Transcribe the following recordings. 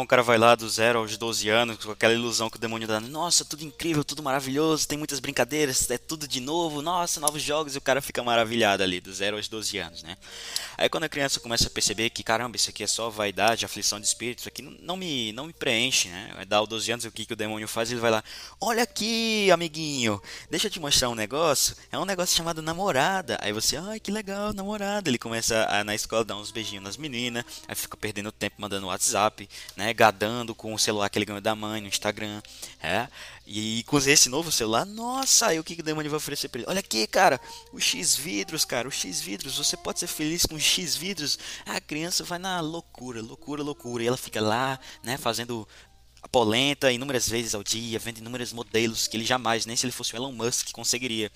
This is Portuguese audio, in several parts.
O cara vai lá do zero aos 12 anos com aquela ilusão que o demônio dá. Nossa, tudo incrível, tudo maravilhoso, tem muitas brincadeiras, é tudo de novo, nossa, novos jogos, e o cara fica maravilhado ali, do zero aos 12 anos, né? Aí quando a criança começa a perceber que, caramba, isso aqui é só vaidade, aflição de espírito, isso aqui não me, não me preenche, né? Dar aos 12 anos, o que, que o demônio faz? Ele vai lá, olha aqui, amiguinho, deixa eu te mostrar um negócio. É um negócio chamado namorada. Aí você, ai, que legal, namorada. Ele começa a, na escola dar uns beijinhos nas meninas, aí fica perdendo tempo mandando WhatsApp, né? Né, gadando com o celular que ele ganhou da mãe no Instagram, é, e com esse novo celular, nossa, aí o que, que o demônio vai oferecer pra ele? Olha aqui, cara, o X vidros, cara, o X vidros, você pode ser feliz com o X vidros. A criança vai na loucura, loucura, loucura, e ela fica lá, né, fazendo a polenta inúmeras vezes ao dia, vendo inúmeros modelos que ele jamais, nem se ele fosse o Elon Musk, conseguiria.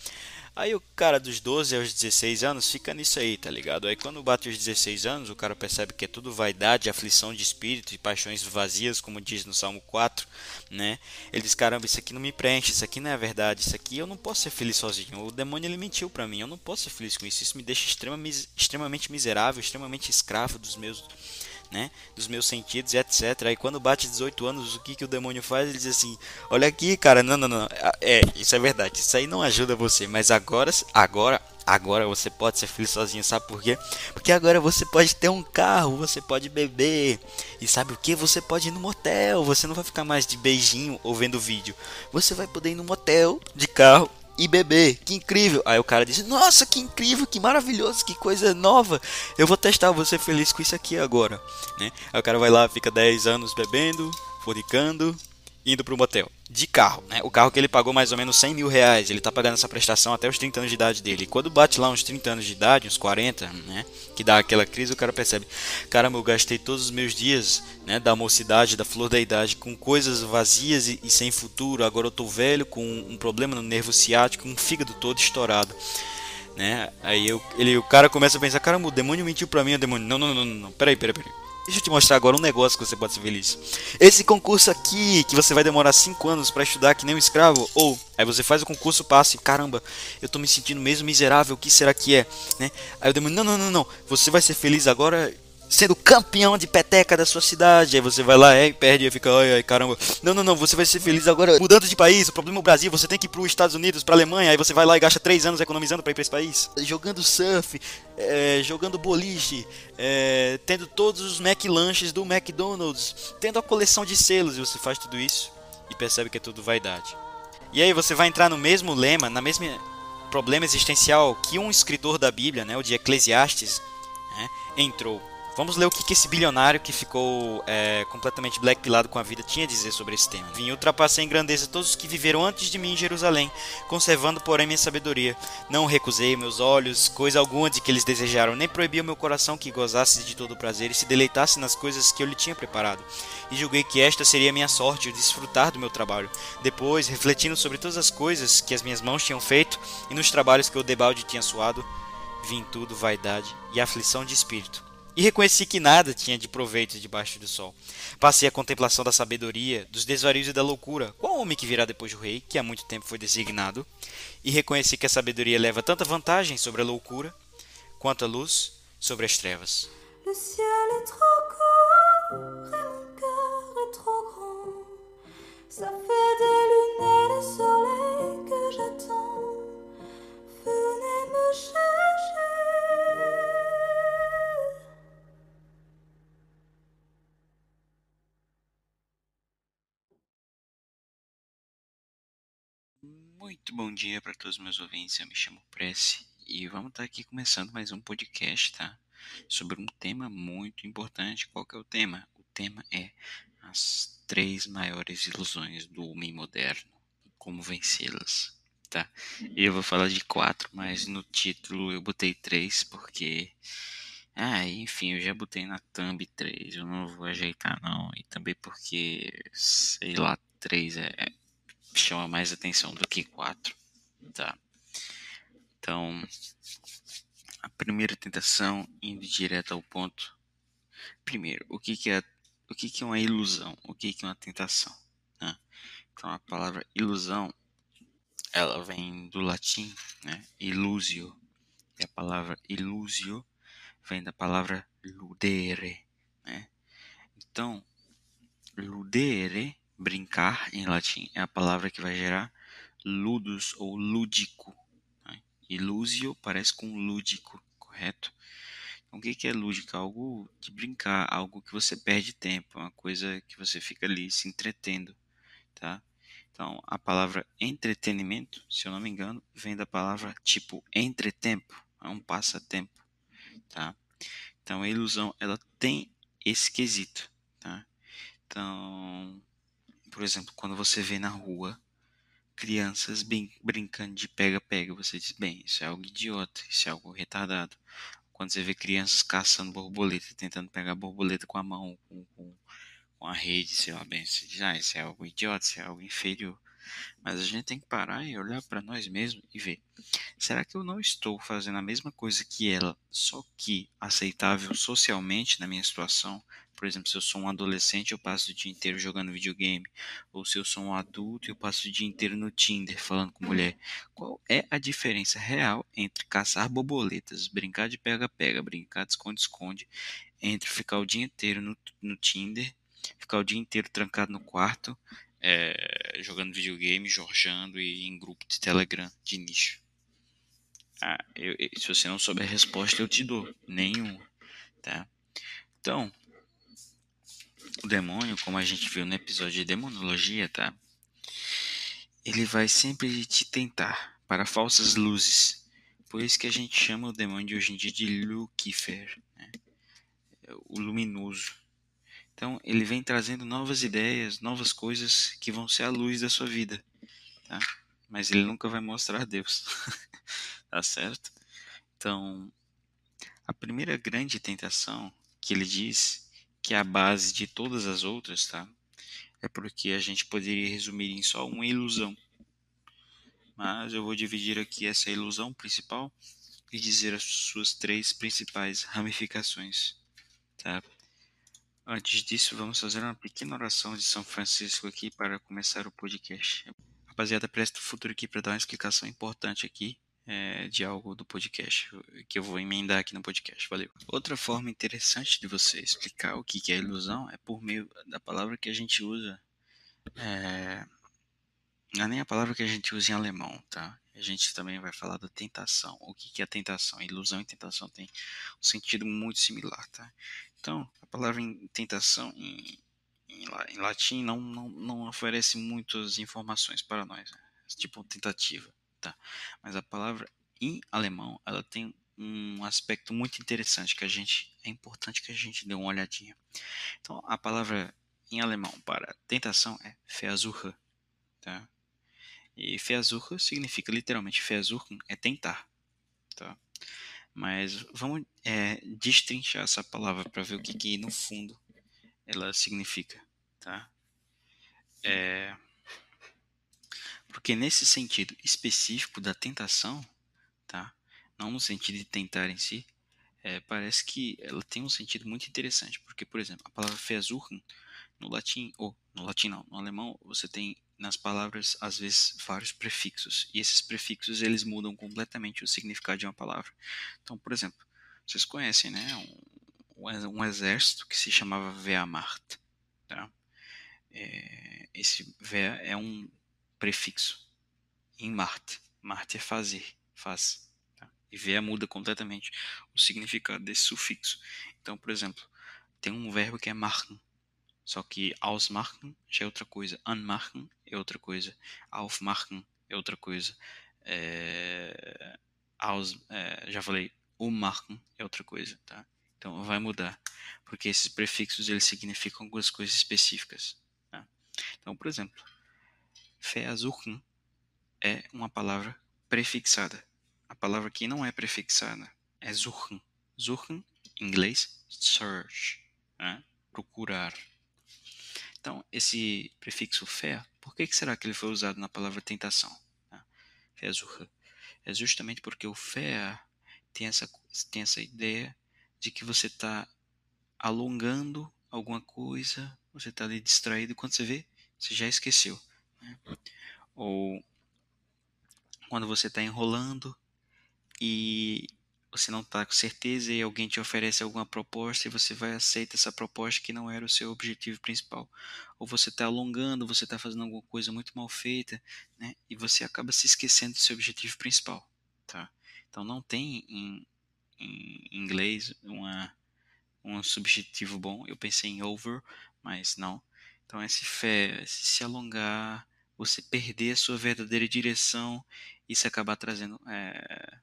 Aí o cara dos 12 aos 16 anos fica nisso aí, tá ligado? Aí quando bate os 16 anos, o cara percebe que é tudo vaidade, aflição de espírito e paixões vazias, como diz no Salmo 4, né? Ele diz: caramba, isso aqui não me preenche, isso aqui não é verdade, isso aqui eu não posso ser feliz sozinho. O demônio ele mentiu para mim, eu não posso ser feliz com isso. Isso me deixa extremamente miserável, extremamente escravo dos meus né? Dos meus sentidos etc. Aí quando bate 18 anos, o que, que o demônio faz? Ele diz assim: Olha aqui, cara, não, não, não. É, isso é verdade. Isso aí não ajuda você. Mas agora, agora, agora você pode ser feliz sozinho. Sabe por quê? Porque agora você pode ter um carro, você pode beber. E sabe o que? Você pode ir no motel. Você não vai ficar mais de beijinho ou vendo vídeo. Você vai poder ir no motel de carro e beber. Que incrível. Aí o cara disse: Nossa, que incrível, que maravilhoso, que coisa nova. Eu vou testar, vou ser feliz com isso aqui agora. Né? Aí o cara vai lá, fica 10 anos bebendo, fornicando, indo para o motel. De carro, né? O carro que ele pagou mais ou menos 100 mil reais. Ele tá pagando essa prestação até os 30 anos de idade dele. E quando bate lá uns 30 anos de idade, uns 40, né? Que dá aquela crise, o cara percebe: Caramba, eu gastei todos os meus dias, né? Da mocidade, da flor da idade, com coisas vazias e, e sem futuro. Agora eu tô velho, com um problema no nervo ciático, um fígado todo estourado. Né? Aí eu, ele, o cara começa a pensar: Caramba, o demônio mentiu pra mim. O demônio: Não, não, não, não, não. Peraí, peraí, peraí. Deixa eu te mostrar agora um negócio que você pode ser feliz. Esse concurso aqui, que você vai demorar 5 anos para estudar que nem um escravo, ou aí você faz o concurso, passa e caramba, eu tô me sentindo mesmo miserável, o que será que é? Né? Aí eu demônio, não, não, não, não, você vai ser feliz agora sendo campeão de peteca da sua cidade. Aí você vai lá, é, e perde, e fica, ai, ai, caramba. Não, não, não, você vai ser feliz agora mudando de país. O problema é o Brasil, você tem que ir para os Estados Unidos, para Alemanha, aí você vai lá e gasta três anos economizando para ir para esse país. Jogando surf, é, jogando boliche, é, tendo todos os McLanches do McDonald's, tendo a coleção de selos, e você faz tudo isso e percebe que é tudo vaidade. E aí você vai entrar no mesmo lema, na mesma problema existencial que um escritor da Bíblia, né, o de Eclesiastes, né, entrou. Vamos ler o que, que esse bilionário que ficou é, completamente blackpilado com a vida tinha a dizer sobre esse tema. Vim ultrapassei em grandeza todos os que viveram antes de mim em Jerusalém, conservando, porém, minha sabedoria. Não recusei meus olhos, coisa alguma de que eles desejaram, nem proibi o meu coração que gozasse de todo o prazer e se deleitasse nas coisas que eu lhe tinha preparado. E julguei que esta seria a minha sorte, o desfrutar do meu trabalho. Depois, refletindo sobre todas as coisas que as minhas mãos tinham feito e nos trabalhos que o debalde tinha suado, vi em tudo vaidade e aflição de espírito e reconheci que nada tinha de proveito debaixo do sol. Passei a contemplação da sabedoria, dos desvarios e da loucura, qual homem que virá depois do rei, que há muito tempo foi designado, e reconheci que a sabedoria leva tanta vantagem sobre a loucura, quanto a luz sobre as trevas. Le ciel est trop court, et mon cœur est trop grand. Ça fait des lunettes et le soleil que j'attends. Venez me chercher. Muito bom dia para todos os meus ouvintes. Eu me chamo Prece e vamos estar tá aqui começando mais um podcast, tá? Sobre um tema muito importante. Qual que é o tema? O tema é as três maiores ilusões do homem moderno e como vencê-las, tá? Eu vou falar de quatro, mas no título eu botei três porque ah, enfim, eu já botei na thumb 3, eu não vou ajeitar não, e também porque, sei lá, 3 é, chama mais atenção do que quatro, tá? Então, a primeira tentação indo direto ao ponto. Primeiro, o que, que é o que, que é uma ilusão? O que, que é uma tentação? Né? Então, a palavra ilusão ela vem do latim, né? Illusio. E a palavra illusio vem da palavra ludere, né? Então, Ludere, brincar em latim, é a palavra que vai gerar ludus ou lúdico. Né? Ilusio parece com lúdico, correto? Então, o que é lúdico? Algo de brincar, algo que você perde tempo, uma coisa que você fica ali se entretendo, tá? Então, a palavra entretenimento, se eu não me engano, vem da palavra tipo entretempo, é um passatempo, tá? Então, a ilusão, ela tem esse quesito, tá? Então, por exemplo, quando você vê na rua crianças brin brincando de pega-pega, você diz, bem, isso é algo idiota, isso é algo retardado quando você vê crianças caçando borboleta, tentando pegar borboleta com a mão, com, com, com a rede, sei lá, bem, você diz, ah, isso é algo idiota, isso é algo inferior. Mas a gente tem que parar e olhar para nós mesmos e ver: será que eu não estou fazendo a mesma coisa que ela, só que aceitável socialmente na minha situação? Por exemplo, se eu sou um adolescente, eu passo o dia inteiro jogando videogame. Ou se eu sou um adulto, eu passo o dia inteiro no Tinder falando com mulher. Qual é a diferença real entre caçar borboletas, brincar de pega-pega, brincar de esconde-esconde, entre ficar o dia inteiro no, no Tinder, ficar o dia inteiro trancado no quarto, é, jogando videogame, jorjando e em grupo de Telegram de nicho? Ah, eu, se você não souber a resposta, eu te dou. Nenhum. Tá? Então, o demônio, como a gente viu no episódio de demonologia, tá? Ele vai sempre te tentar para falsas luzes. Por isso que a gente chama o demônio de hoje em dia de Lucifer, né? o luminoso. Então, ele vem trazendo novas ideias, novas coisas que vão ser a luz da sua vida, tá? Mas ele nunca vai mostrar Deus, tá certo? Então, a primeira grande tentação que ele diz que é a base de todas as outras, tá? É porque a gente poderia resumir em só uma ilusão. Mas eu vou dividir aqui essa ilusão principal e dizer as suas três principais ramificações, tá? Antes disso, vamos fazer uma pequena oração de São Francisco aqui para começar o podcast. Rapaziada, presta o futuro aqui para dar uma explicação importante aqui é, de algo do podcast, que eu vou emendar aqui no podcast. Valeu. Outra forma interessante de você explicar o que é ilusão é por meio da palavra que a gente usa. É, não é nem a palavra que a gente usa em alemão, tá? A gente também vai falar da tentação. O que é tentação? Ilusão e tentação tem um sentido muito similar, tá? Então, palavra tentação em, em, em latim não, não, não oferece muitas informações para nós, né? tipo tentativa tá? Mas a palavra em alemão, ela tem um aspecto muito interessante que a gente é importante que a gente dê uma olhadinha. Então, a palavra em alemão para tentação é Versuche, tá? E Versuche significa literalmente Versuchen é tentar, tá? Mas vamos é, destrinchar essa palavra para ver o que, que no fundo ela significa, tá? É, porque nesse sentido específico da tentação, tá? não no sentido de tentar em si, é, parece que ela tem um sentido muito interessante. Porque, por exemplo, a palavra versuchen, no latim, ou no latim não, no alemão, você tem nas palavras, às vezes, vários prefixos. E esses prefixos, eles mudam completamente o significado de uma palavra. Então, por exemplo, vocês conhecem, né? Um, um exército que se chamava Wehrmacht. Tá? É, esse Wehr é um prefixo em Marte. Marte é fazer, faz. Tá? E ver muda completamente o significado desse sufixo. Então, por exemplo, tem um verbo que é machen, só que ausmachen já é outra coisa, anmachen é outra coisa, aufmachen é outra coisa, é, aus, é, já falei, ummachen é outra coisa, tá? Então vai mudar, porque esses prefixos eles significam algumas coisas específicas. Tá? Então, por exemplo, Versuchen é uma palavra prefixada. A palavra que não é prefixada é suchen. Suchen, em inglês, search, né? procurar. Então, esse prefixo fer, por que, que será que ele foi usado na palavra tentação? Né? Versuche. É justamente porque o fer tem essa, tem essa ideia de que você está alongando alguma coisa, você está ali distraído, quando você vê, você já esqueceu. Né? Ou quando você está enrolando e você não está com certeza e alguém te oferece alguma proposta e você vai aceitar essa proposta que não era o seu objetivo principal. Ou você está alongando, você está fazendo alguma coisa muito mal feita, né? E você acaba se esquecendo do seu objetivo principal, tá? Então não tem em, em inglês uma, um substantivo bom. Eu pensei em over, mas não. Então esse fé, se alongar, você perder a sua verdadeira direção, isso acabar trazendo é,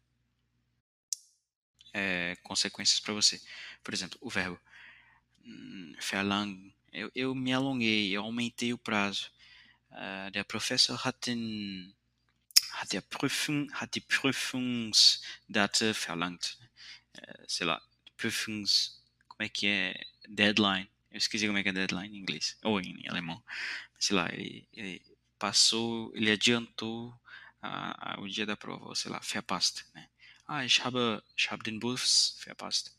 é, consequências para você. Por exemplo, o verbo hum, verlang. Eu, eu me alonguei, eu aumentei o prazo. Uh, der Professor hat, den, hat, der Prüfung, hat die Prüfungsdate verlangt. Uh, sei lá, Prüfungs. Como é que é? Deadline. Eu esqueci como é que é deadline em inglês. Ou em alemão. Sei lá, ele, ele passou, ele adiantou a, a, o dia da prova, ou sei lá, verpasst, né? Ah, ich habe, ich habe den Bus verpasst.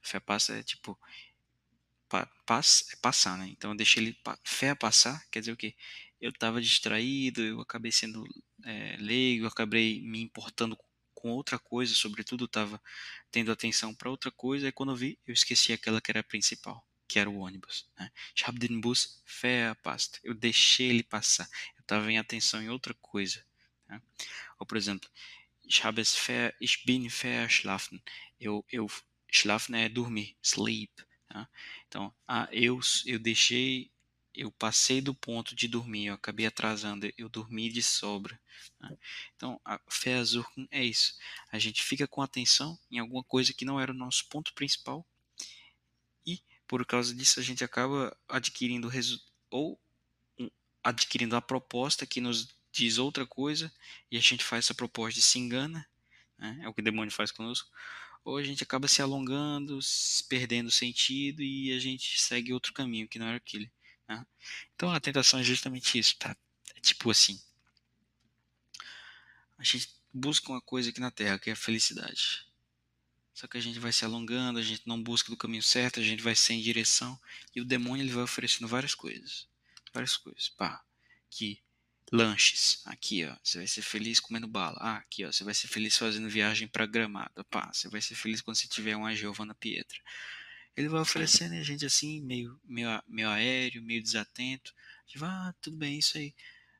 Verpasst é tipo, pa, pass, é passar, né? Então eu deixei ele pa, passar, quer dizer o quê? Eu estava distraído, eu acabei sendo é, leigo, eu acabei me importando com outra coisa, sobretudo estava tendo atenção para outra coisa, e quando eu vi, eu esqueci aquela que era a principal, que era o ônibus. Né? Ich habe den Bus verpasst. Eu deixei ele passar, eu estava em atenção em outra coisa. Né? Ou, por exemplo, ich habe es ver, ich bin verschlafen. Eu, eu, schlafen é dormir, sleep. Tá? Então, ah, eu, eu deixei, eu passei do ponto de dormir, eu acabei atrasando, eu dormi de sobra. Tá? Então, a é isso. A gente fica com atenção em alguma coisa que não era o nosso ponto principal e, por causa disso, a gente acaba adquirindo ou adquirindo a proposta que nos diz outra coisa e a gente faz essa proposta e se engana, né? é o que o demônio faz conosco, ou a gente acaba se alongando, se perdendo sentido e a gente segue outro caminho que não era aquele. Né? Então a tentação é justamente isso, tá? É tipo assim, a gente busca uma coisa aqui na Terra que é a felicidade. Só que a gente vai se alongando, a gente não busca do caminho certo, a gente vai sem direção e o demônio ele vai oferecendo várias coisas, várias coisas, pá, que lanches. Aqui, ó, você vai ser feliz comendo bala. Ah, aqui, ó, você vai ser feliz fazendo viagem para Gramado. Pá, você vai ser feliz quando você tiver uma Giovanna Pietra. Ele vai oferecendo a gente assim, meio, meio, meio aéreo, meio desatento. Vai, ah, tudo bem, isso aí.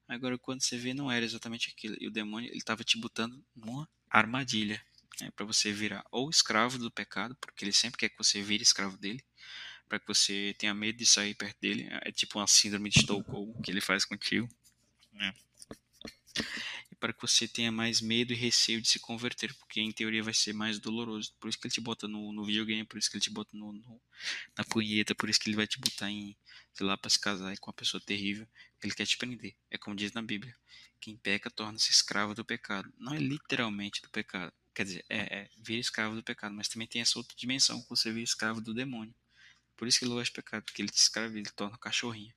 Agora, quando você vê, não era exatamente aquilo. E o demônio, ele estava te botando numa armadilha. Né, para você virar ou escravo do pecado, porque ele sempre quer que você vire escravo dele, para que você tenha medo de sair perto dele. É tipo uma síndrome de Estocolmo que ele faz contigo. Né? E para que você tenha mais medo e receio de se converter, porque em teoria vai ser mais doloroso. Por isso que ele te bota no, no videogame, por isso que ele te bota no, no, na punheta, por isso que ele vai te botar em, sei lá, para se casar com uma pessoa terrível. Ele quer te prender. É como diz na Bíblia: quem peca torna-se escravo do pecado. Não é literalmente do pecado. Quer dizer, é, é vira escravo do pecado, mas também tem essa outra dimensão que você vira escravo do demônio. Por isso que ele gosta de pecado, porque ele te escrava, ele torna cachorrinho.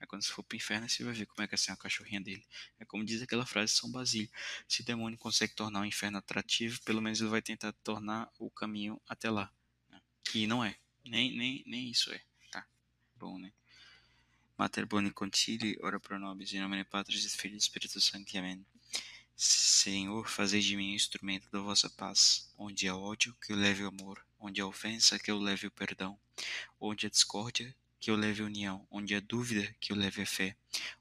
Aí quando você for pro inferno, você vai ver como é que é ser a cachorrinha dele. É como diz aquela frase de São Basílio. Se o demônio consegue tornar o inferno atrativo, pelo menos ele vai tentar tornar o caminho até lá. Né? E não é. Nem, nem, nem isso é. Tá. Bom, né? Mater boni concili, ora pro nobis, em nome de Patris et Filho e Espírito Santo. Amém. Senhor, fazei de mim um instrumento da vossa paz, onde há ódio, que eu leve o amor, onde há ofensa, que eu leve o perdão, onde há discórdia, que eu leve a união, onde há dúvida, que eu leve a fé,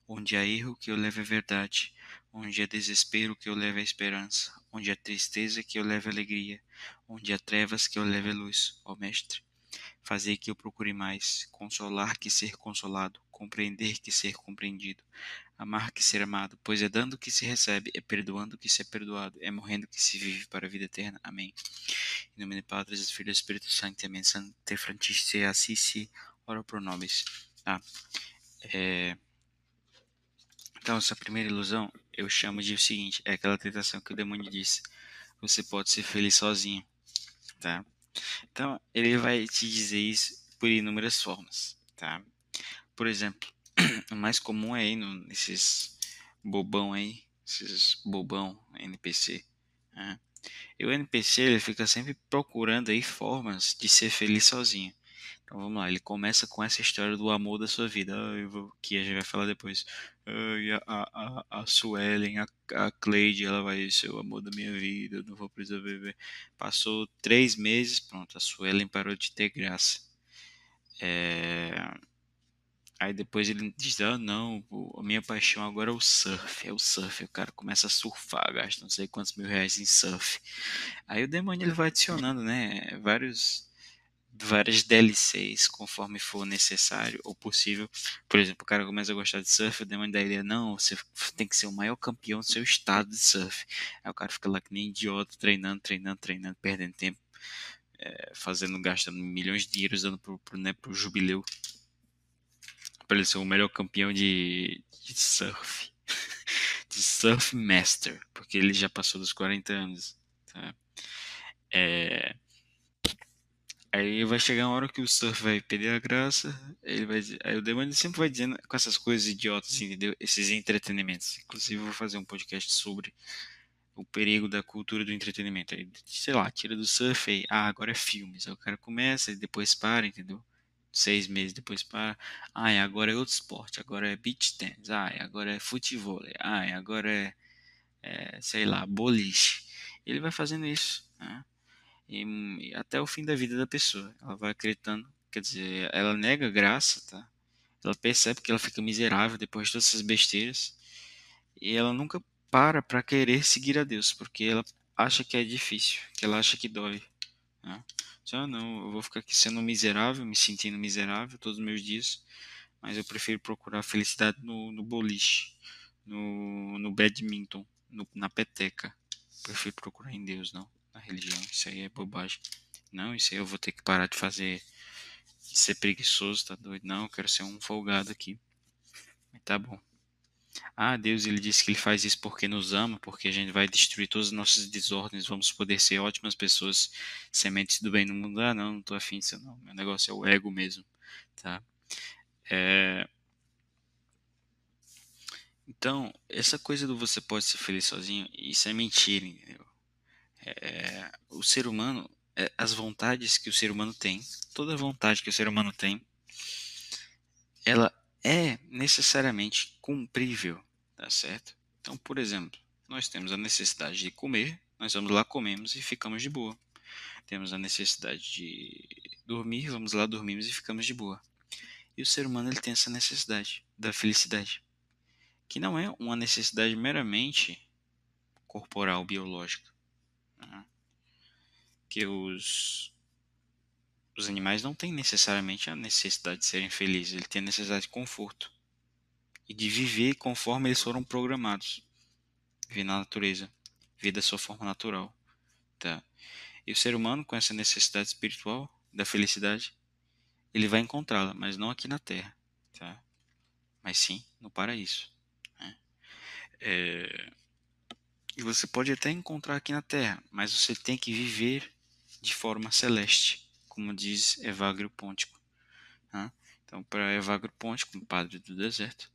onde há erro, que eu leve a verdade, onde há desespero, que eu leve a esperança, onde há tristeza, que eu leve a alegria, onde há trevas, que eu leve a luz, ó Mestre. Fazei que eu procure mais, consolar que ser consolado, compreender que ser compreendido, amar que ser amado, pois é dando que se recebe, é perdoando que se é perdoado, é morrendo que se vive para a vida eterna. Amém. Em nome do Padre, do Filho e do Espírito Santo. Amém. Sante Francisco Assisi, ora pro nobis. Tá? É... Então, essa primeira ilusão eu chamo de o seguinte: é aquela tentação que o demônio disse. Você pode ser feliz sozinho. Tá? Então, ele vai te dizer isso por inúmeras formas. Tá? Por exemplo, o mais comum é aí nesses bobão aí, esses bobão NPC. Né? E o NPC ele fica sempre procurando aí formas de ser feliz sozinho. Então vamos lá, ele começa com essa história do amor da sua vida, ah, que a gente vai falar depois. Ah, a, a, a Suelen, a, a Cleide, ela vai ser o amor da minha vida, eu não vou precisar beber. Passou três meses, pronto, a Suelen parou de ter graça. É... Aí depois ele diz, ah não, a minha paixão agora é o surf, é o surf, o cara começa a surfar, gasta não sei quantos mil reais em surf. Aí o demônio ele vai adicionando, né, vários várias DLCs conforme for necessário ou possível. Por exemplo, o cara começa a gostar de surf, o demônio da ideia, não, você tem que ser o maior campeão do seu estado de surf. Aí o cara fica lá que nem idiota, treinando, treinando, treinando, perdendo tempo, é, fazendo, gastando milhões de dinheiros dando pro, pro, né, pro jubileu. Pra ele ser o melhor campeão de, de surf. de surf master, porque ele já passou dos 40 anos. Tá? É, Aí vai chegar uma hora que o surf vai perder a graça, ele vai aí o demônio sempre vai dizendo com essas coisas idiotas, entendeu? Esses entretenimentos. Inclusive eu vou fazer um podcast sobre o perigo da cultura do entretenimento. Aí, sei lá, tira do surf aí, ah, agora é filmes. Aí o cara começa e depois para, entendeu? Seis meses depois para. Ah, agora é outro esporte, agora é beach tennis, ah, agora é futebol, ah, agora é, é sei lá, boliche. Ele vai fazendo isso, né? E, até o fim da vida da pessoa. Ela vai acreditando, quer dizer, ela nega graça, tá? Ela percebe que ela fica miserável depois de todas essas besteiras e ela nunca para para querer seguir a Deus, porque ela acha que é difícil, que ela acha que dói. Né? Ah, não, eu vou ficar aqui sendo miserável, me sentindo miserável todos os meus dias, mas eu prefiro procurar felicidade no, no boliche, no, no badminton, no, na peteca. Prefiro procurar em Deus, não na religião. Isso aí é bobagem. Não, isso aí eu vou ter que parar de fazer. De ser preguiçoso, tá doido? Não, eu quero ser um folgado aqui. Mas tá bom. Ah, Deus, ele disse que ele faz isso porque nos ama, porque a gente vai destruir todas as nossas desordens, vamos poder ser ótimas pessoas, sementes do bem no mundo. Ah, não, não tô afim disso não. Meu negócio é o ego mesmo, tá? É... Então, essa coisa do você pode ser feliz sozinho, isso é mentira, entendeu? É, o ser humano, é, as vontades que o ser humano tem, toda vontade que o ser humano tem, ela é necessariamente cumprível, tá certo? Então, por exemplo, nós temos a necessidade de comer, nós vamos lá, comemos e ficamos de boa. Temos a necessidade de dormir, vamos lá, dormimos e ficamos de boa. E o ser humano ele tem essa necessidade da felicidade, que não é uma necessidade meramente corporal, biológica, né? Que os, os animais não têm necessariamente a necessidade de serem felizes, ele tem a necessidade de conforto e de viver conforme eles foram programados. Viver na natureza, viver da sua forma natural. Tá? E o ser humano, com essa necessidade espiritual da felicidade, ele vai encontrá-la, mas não aqui na Terra, tá? mas sim no paraíso. Né? É... E você pode até encontrar aqui na Terra, mas você tem que viver de forma celeste, como diz Evagrio Pontico. Né? Então, para Evagrio Pontico, padre do deserto,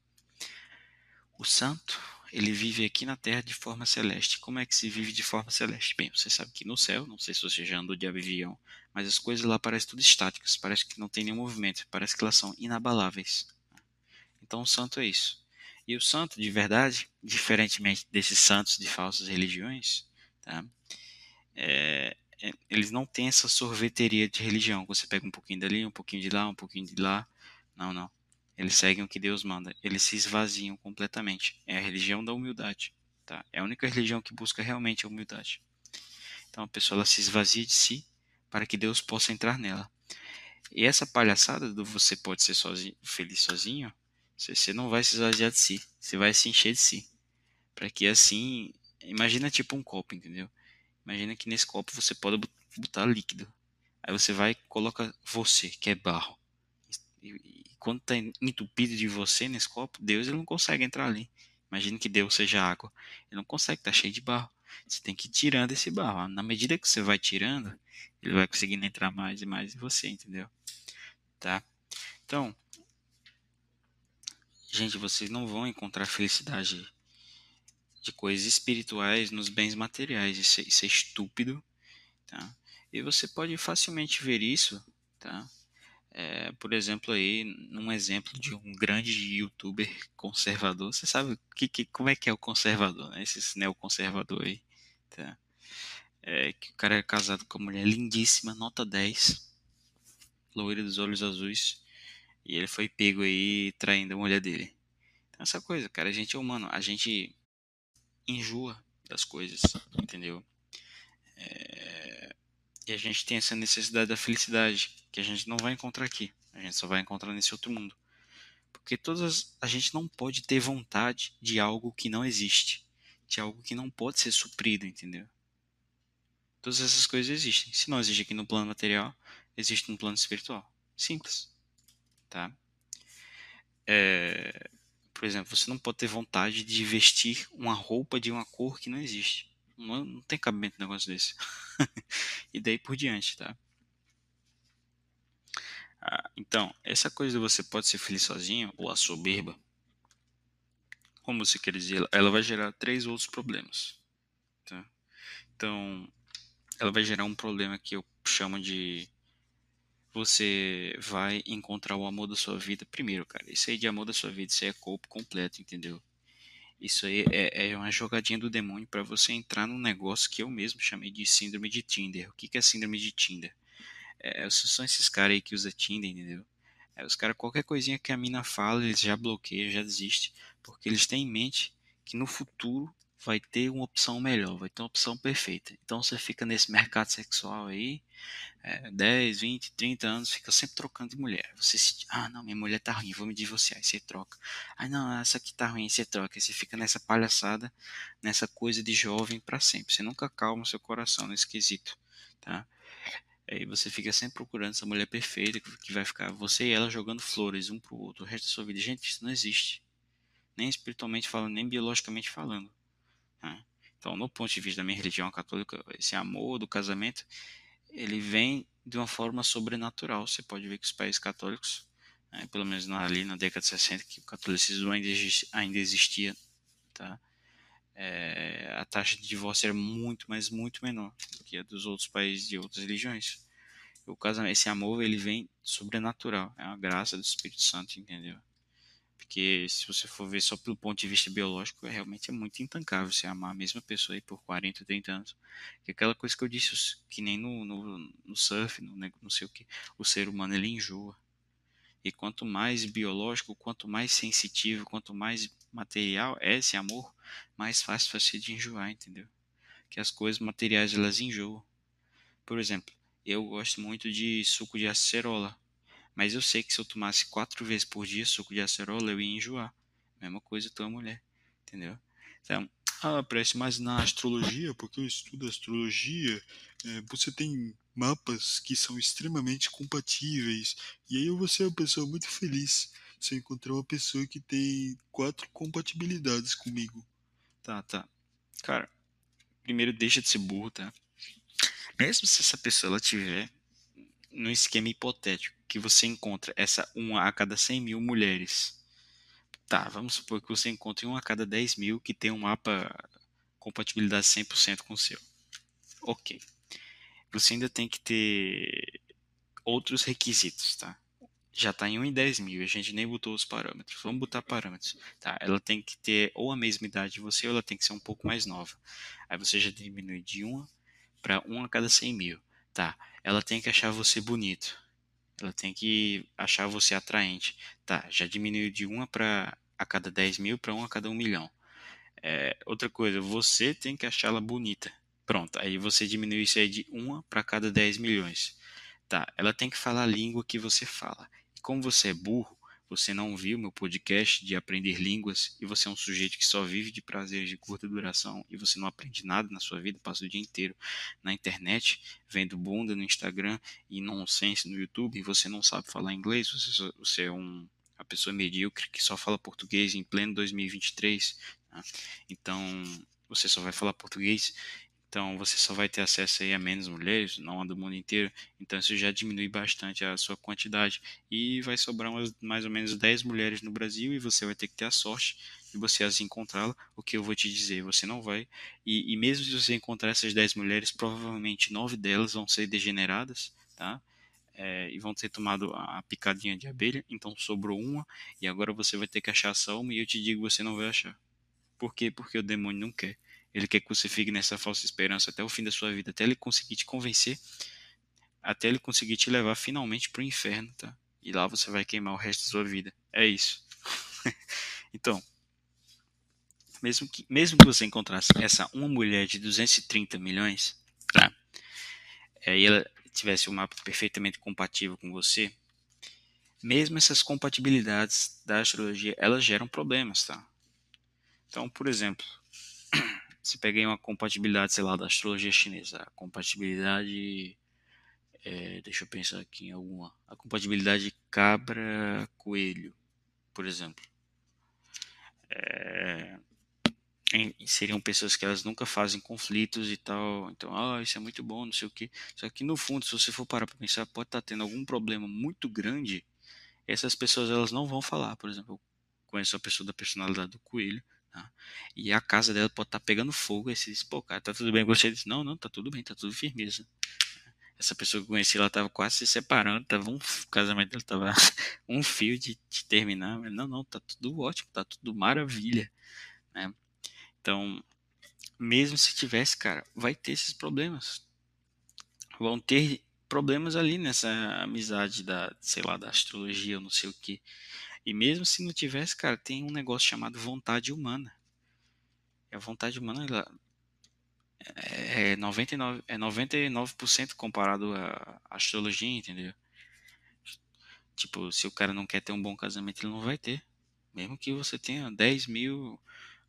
o santo ele vive aqui na Terra de forma celeste. Como é que se vive de forma celeste? Bem, você sabe que no céu, não sei se você já andou de avião, mas as coisas lá parecem tudo estáticas, parece que não tem nenhum movimento, parece que elas são inabaláveis. Então o santo é isso. E o santo de verdade, diferentemente desses santos de falsas religiões, tá? É, é, eles não têm essa sorveteria de religião. Você pega um pouquinho dali, um pouquinho de lá, um pouquinho de lá. Não, não. Eles seguem o que Deus manda. Eles se esvaziam completamente. É a religião da humildade. Tá? É a única religião que busca realmente a humildade. Então a pessoa ela se esvazia de si para que Deus possa entrar nela. E essa palhaçada do você pode ser sozinho, feliz sozinho você não vai se esvaziar de si, você vai se encher de si. Para que assim, imagina tipo um copo, entendeu? Imagina que nesse copo você pode botar líquido. Aí você vai e coloca você, que é barro. E, quando está entupido de você nesse copo, Deus ele não consegue entrar ali. Imagina que Deus seja água. Ele não consegue, tá cheio de barro. Você tem que ir tirando esse barro. Na medida que você vai tirando, ele vai conseguindo entrar mais e mais em você, entendeu? Tá? Então, Gente, vocês não vão encontrar felicidade de coisas espirituais nos bens materiais. Isso é, isso é estúpido, tá? E você pode facilmente ver isso, tá? É, por exemplo, aí, um exemplo de um grande youtuber conservador. Você sabe que, que, como é que é o conservador, né? Esse neoconservador aí. Tá? É, que o cara é casado com uma mulher lindíssima, nota 10, loira dos olhos azuis, e ele foi pego aí traindo a mulher dele. Então, essa coisa, cara, a gente é humano, a gente enjoa das coisas, entendeu? É, e a gente tem essa necessidade da felicidade, que a gente não vai encontrar aqui, a gente só vai encontrar nesse outro mundo. Porque todas a gente não pode ter vontade de algo que não existe, de algo que não pode ser suprido, entendeu? Todas essas coisas existem. Se não existe aqui no plano material, existe no plano espiritual. Simples. Tá? É, por exemplo, você não pode ter vontade de vestir uma roupa de uma cor que não existe. Não, não tem cabimento um negócio desse. e daí por diante, tá? Ah, então, essa coisa de você pode ser feliz sozinho, ou a soberba, como você quer dizer, ela vai gerar três outros problemas. Tá? Então, ela vai gerar um problema que eu chamo de você vai encontrar o amor da sua vida primeiro, cara. Isso aí de amor da sua vida, isso aí é corpo completo, entendeu? Isso aí é, é uma jogadinha do demônio para você entrar num negócio que eu mesmo chamei de síndrome de Tinder. O que, que é síndrome de Tinder? É, são esses caras aí que usam Tinder, entendeu? É, os caras, qualquer coisinha que a mina fala, eles já bloqueiam, já desistem, porque eles têm em mente que no futuro vai ter uma opção melhor, vai ter uma opção perfeita. Então você fica nesse mercado sexual aí, é, 10, 20, 30 anos, fica sempre trocando de mulher. Você se, ah, não, minha mulher tá ruim, vou me divorciar, aí você troca. Ah, não, essa aqui tá ruim, você troca. Aí você fica nessa palhaçada, nessa coisa de jovem para sempre. Você nunca calma seu coração nesse quesito, tá? Aí você fica sempre procurando essa mulher perfeita que vai ficar você e ela jogando flores um pro outro o resto da sua vida. Gente, isso não existe. Nem espiritualmente falando, nem biologicamente falando. Então, no ponto de vista da minha religião católica, esse amor do casamento, ele vem de uma forma sobrenatural. Você pode ver que os países católicos, né, pelo menos ali na década de 60, que o catolicismo ainda existia, tá? É, a taxa de divórcio era muito, mas muito menor do que a dos outros países de outras religiões. O casamento, esse amor, ele vem sobrenatural, é uma graça do Espírito Santo, entendeu? Porque se você for ver só pelo ponto de vista biológico, realmente é muito intancável você amar a mesma pessoa aí por 40, 30 anos. Que aquela coisa que eu disse, que nem no, no, no surf, no não sei o que, o ser humano ele enjoa. E quanto mais biológico, quanto mais sensitivo, quanto mais material é esse amor, mais fácil vai ser de enjoar, entendeu? Que as coisas materiais elas enjoam. Por exemplo, eu gosto muito de suco de acerola. Mas eu sei que se eu tomasse quatro vezes por dia suco de acerola, eu ia enjoar. Mesma coisa tua mulher, entendeu? Então, ah, parece mais na astrologia, porque eu estudo astrologia, é, você tem mapas que são extremamente compatíveis, e aí vou ser uma pessoa muito feliz se eu encontrar uma pessoa que tem quatro compatibilidades comigo. Tá, tá. Cara, primeiro deixa de ser burro, tá? Mesmo se essa pessoa ela tiver no esquema hipotético que você encontra essa uma a cada 100 mil mulheres. Tá, vamos supor que você encontre uma a cada 10 mil que tem um mapa compatibilidade 100% com o seu. Ok. Você ainda tem que ter outros requisitos, tá? Já está em 1 em 10 mil, a gente nem botou os parâmetros. Vamos botar parâmetros. Tá, ela tem que ter ou a mesma idade de você ou ela tem que ser um pouco mais nova. Aí você já diminui de 1 para 1 a cada 100 mil. Tá, ela tem que achar você bonito. Ela tem que achar você atraente. Tá, já diminuiu de uma para a cada 10 mil para uma a cada 1 milhão. É, outra coisa, você tem que achá-la bonita. Pronto, aí você diminui isso aí de uma para cada 10 milhões. Tá, ela tem que falar a língua que você fala. E como você é burro, você não viu meu podcast de aprender línguas e você é um sujeito que só vive de prazeres de curta duração e você não aprende nada na sua vida, passa o dia inteiro na internet, vendo bunda no Instagram e nonsense no YouTube e você não sabe falar inglês, você, você é um, uma pessoa medíocre que só fala português em pleno 2023. Tá? Então, você só vai falar português então você só vai ter acesso aí a menos mulheres, não a do mundo inteiro. Então isso já diminui bastante a sua quantidade. E vai sobrar umas, mais ou menos 10 mulheres no Brasil e você vai ter que ter a sorte de você as encontrá-la. O que eu vou te dizer, você não vai. E, e mesmo se você encontrar essas 10 mulheres, provavelmente 9 delas vão ser degeneradas, tá? é, e vão ter tomado a picadinha de abelha, então sobrou uma, e agora você vai ter que achar essa uma, e eu te digo, você não vai achar. Por quê? Porque o demônio não quer. Ele quer que você fique nessa falsa esperança até o fim da sua vida, até ele conseguir te convencer, até ele conseguir te levar finalmente para o inferno, tá? E lá você vai queimar o resto da sua vida. É isso. então, mesmo que, mesmo que você encontrasse essa uma mulher de 230 milhões, tá? É, e ela tivesse um mapa perfeitamente compatível com você, mesmo essas compatibilidades da astrologia, elas geram problemas, tá? Então, por exemplo, se peguei uma compatibilidade, sei lá, da astrologia chinesa, a compatibilidade, é, deixa eu pensar aqui em alguma, a compatibilidade cabra-coelho, por exemplo. É, seriam pessoas que elas nunca fazem conflitos e tal. Então, ah, isso é muito bom, não sei o que. Só que no fundo, se você for parar para pensar, pode estar tá tendo algum problema muito grande. Essas pessoas elas não vão falar. Por exemplo, eu conheço a pessoa da personalidade do coelho. Tá? E a casa dela pode estar tá pegando fogo. E você diz, pô, cara, tá tudo bem com você? Diz, não, não, tá tudo bem, tá tudo firmeza. Essa pessoa que eu conheci, ela tava quase se separando, tava um, o casamento dela tava um fio de, de terminar, mas não, não, tá tudo ótimo, tá tudo maravilha, né? Então, mesmo se tivesse, cara, vai ter esses problemas. Vão ter problemas ali nessa amizade da, sei lá, da astrologia, ou não sei o que. E mesmo se não tivesse, cara, tem um negócio chamado vontade humana. E a vontade humana, ela é 99%, é 99 comparado à astrologia, entendeu? Tipo, se o cara não quer ter um bom casamento, ele não vai ter. Mesmo que você tenha 10 mil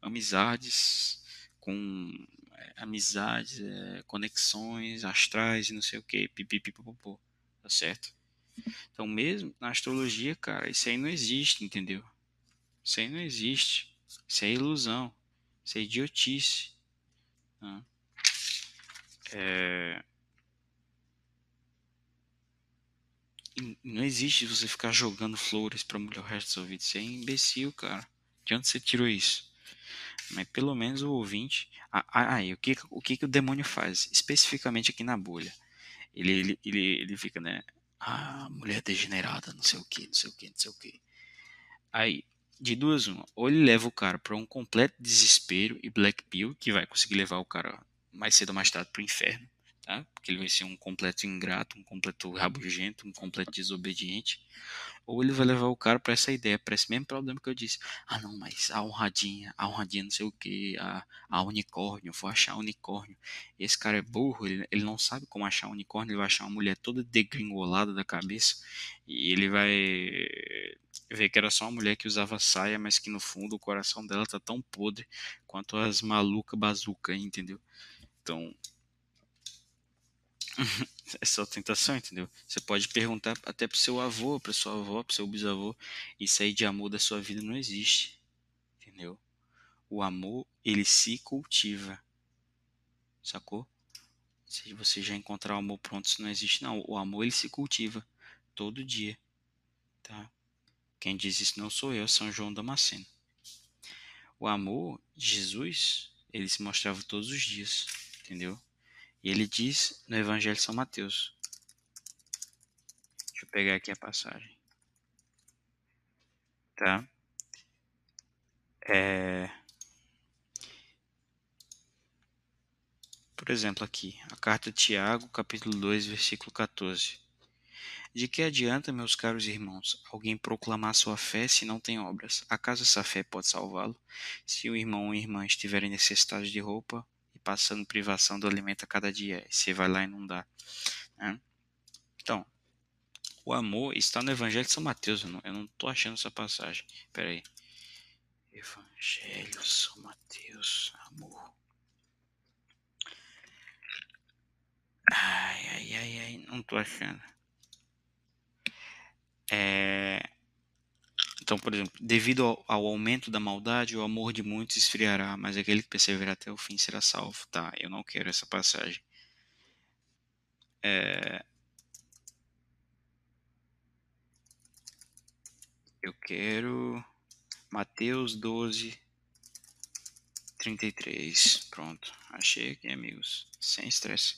amizades com é, amizades, é, conexões astrais e não sei o que, pipipipopopô, tá certo? Então, mesmo na astrologia, cara, isso aí não existe, entendeu? Isso aí não existe. Isso é ilusão. Isso é idiotice. Tá? É... Não existe você ficar jogando flores pra mulher o resto da sua vida. Isso é imbecil, cara. De onde você tirou isso? Mas pelo menos o ouvinte. Aí, ah, o, que, o que, que o demônio faz? Especificamente aqui na bolha. Ele, ele, ele, ele fica, né? Ah, mulher degenerada, não sei o que, não sei o que, não sei o que. Aí, de duas uma, ou ele leva o cara para um completo desespero e black pill, que vai conseguir levar o cara mais cedo ou mais tarde pro inferno, tá? Porque ele vai ser um completo ingrato, um completo rabugento, um completo desobediente ou ele vai levar o cara para essa ideia, para esse mesmo problema que eu disse. Ah, não, mas a honradinha, a honradinha não sei o que, a, a unicórnio, vou achar unicórnio. Esse cara é burro, ele, ele não sabe como achar unicórnio, ele vai achar uma mulher toda degringolada da cabeça e ele vai ver que era só uma mulher que usava saia, mas que no fundo o coração dela tá tão podre quanto as maluca bazuca, entendeu? Então, é só tentação, entendeu? Você pode perguntar até pro seu avô, pra sua avó, pro seu bisavô. Isso aí de amor da sua vida não existe. Entendeu? O amor, ele se cultiva. Sacou? Se você já encontrar o amor pronto, isso não existe não. O amor, ele se cultiva todo dia. Tá? Quem diz isso não sou eu, São João Damasceno. O amor de Jesus, ele se mostrava todos os dias. Entendeu? E ele diz no Evangelho de São Mateus. Deixa eu pegar aqui a passagem. Tá? É... Por exemplo, aqui, a carta de Tiago, capítulo 2, versículo 14. De que adianta, meus caros irmãos, alguém proclamar sua fé se não tem obras? Acaso essa fé pode salvá-lo? Se o irmão ou irmã estiverem necessitados de roupa, passando privação do alimento a cada dia. E você vai lá e não dá. Né? Então, o amor está no Evangelho de São Mateus. Eu não, eu não tô achando essa passagem. Espera aí. Evangelho São Mateus, amor. Ai, ai, ai, ai, não tô achando. É, então, por exemplo, devido ao, aumento da maldade, o amor de muitos esfriará, mas aquele que perseverar até o fim será salvo. Tá, eu não quero essa passagem. É... Eu quero Mateus 12, 33. Pronto, achei aqui, amigos. Sem estresse.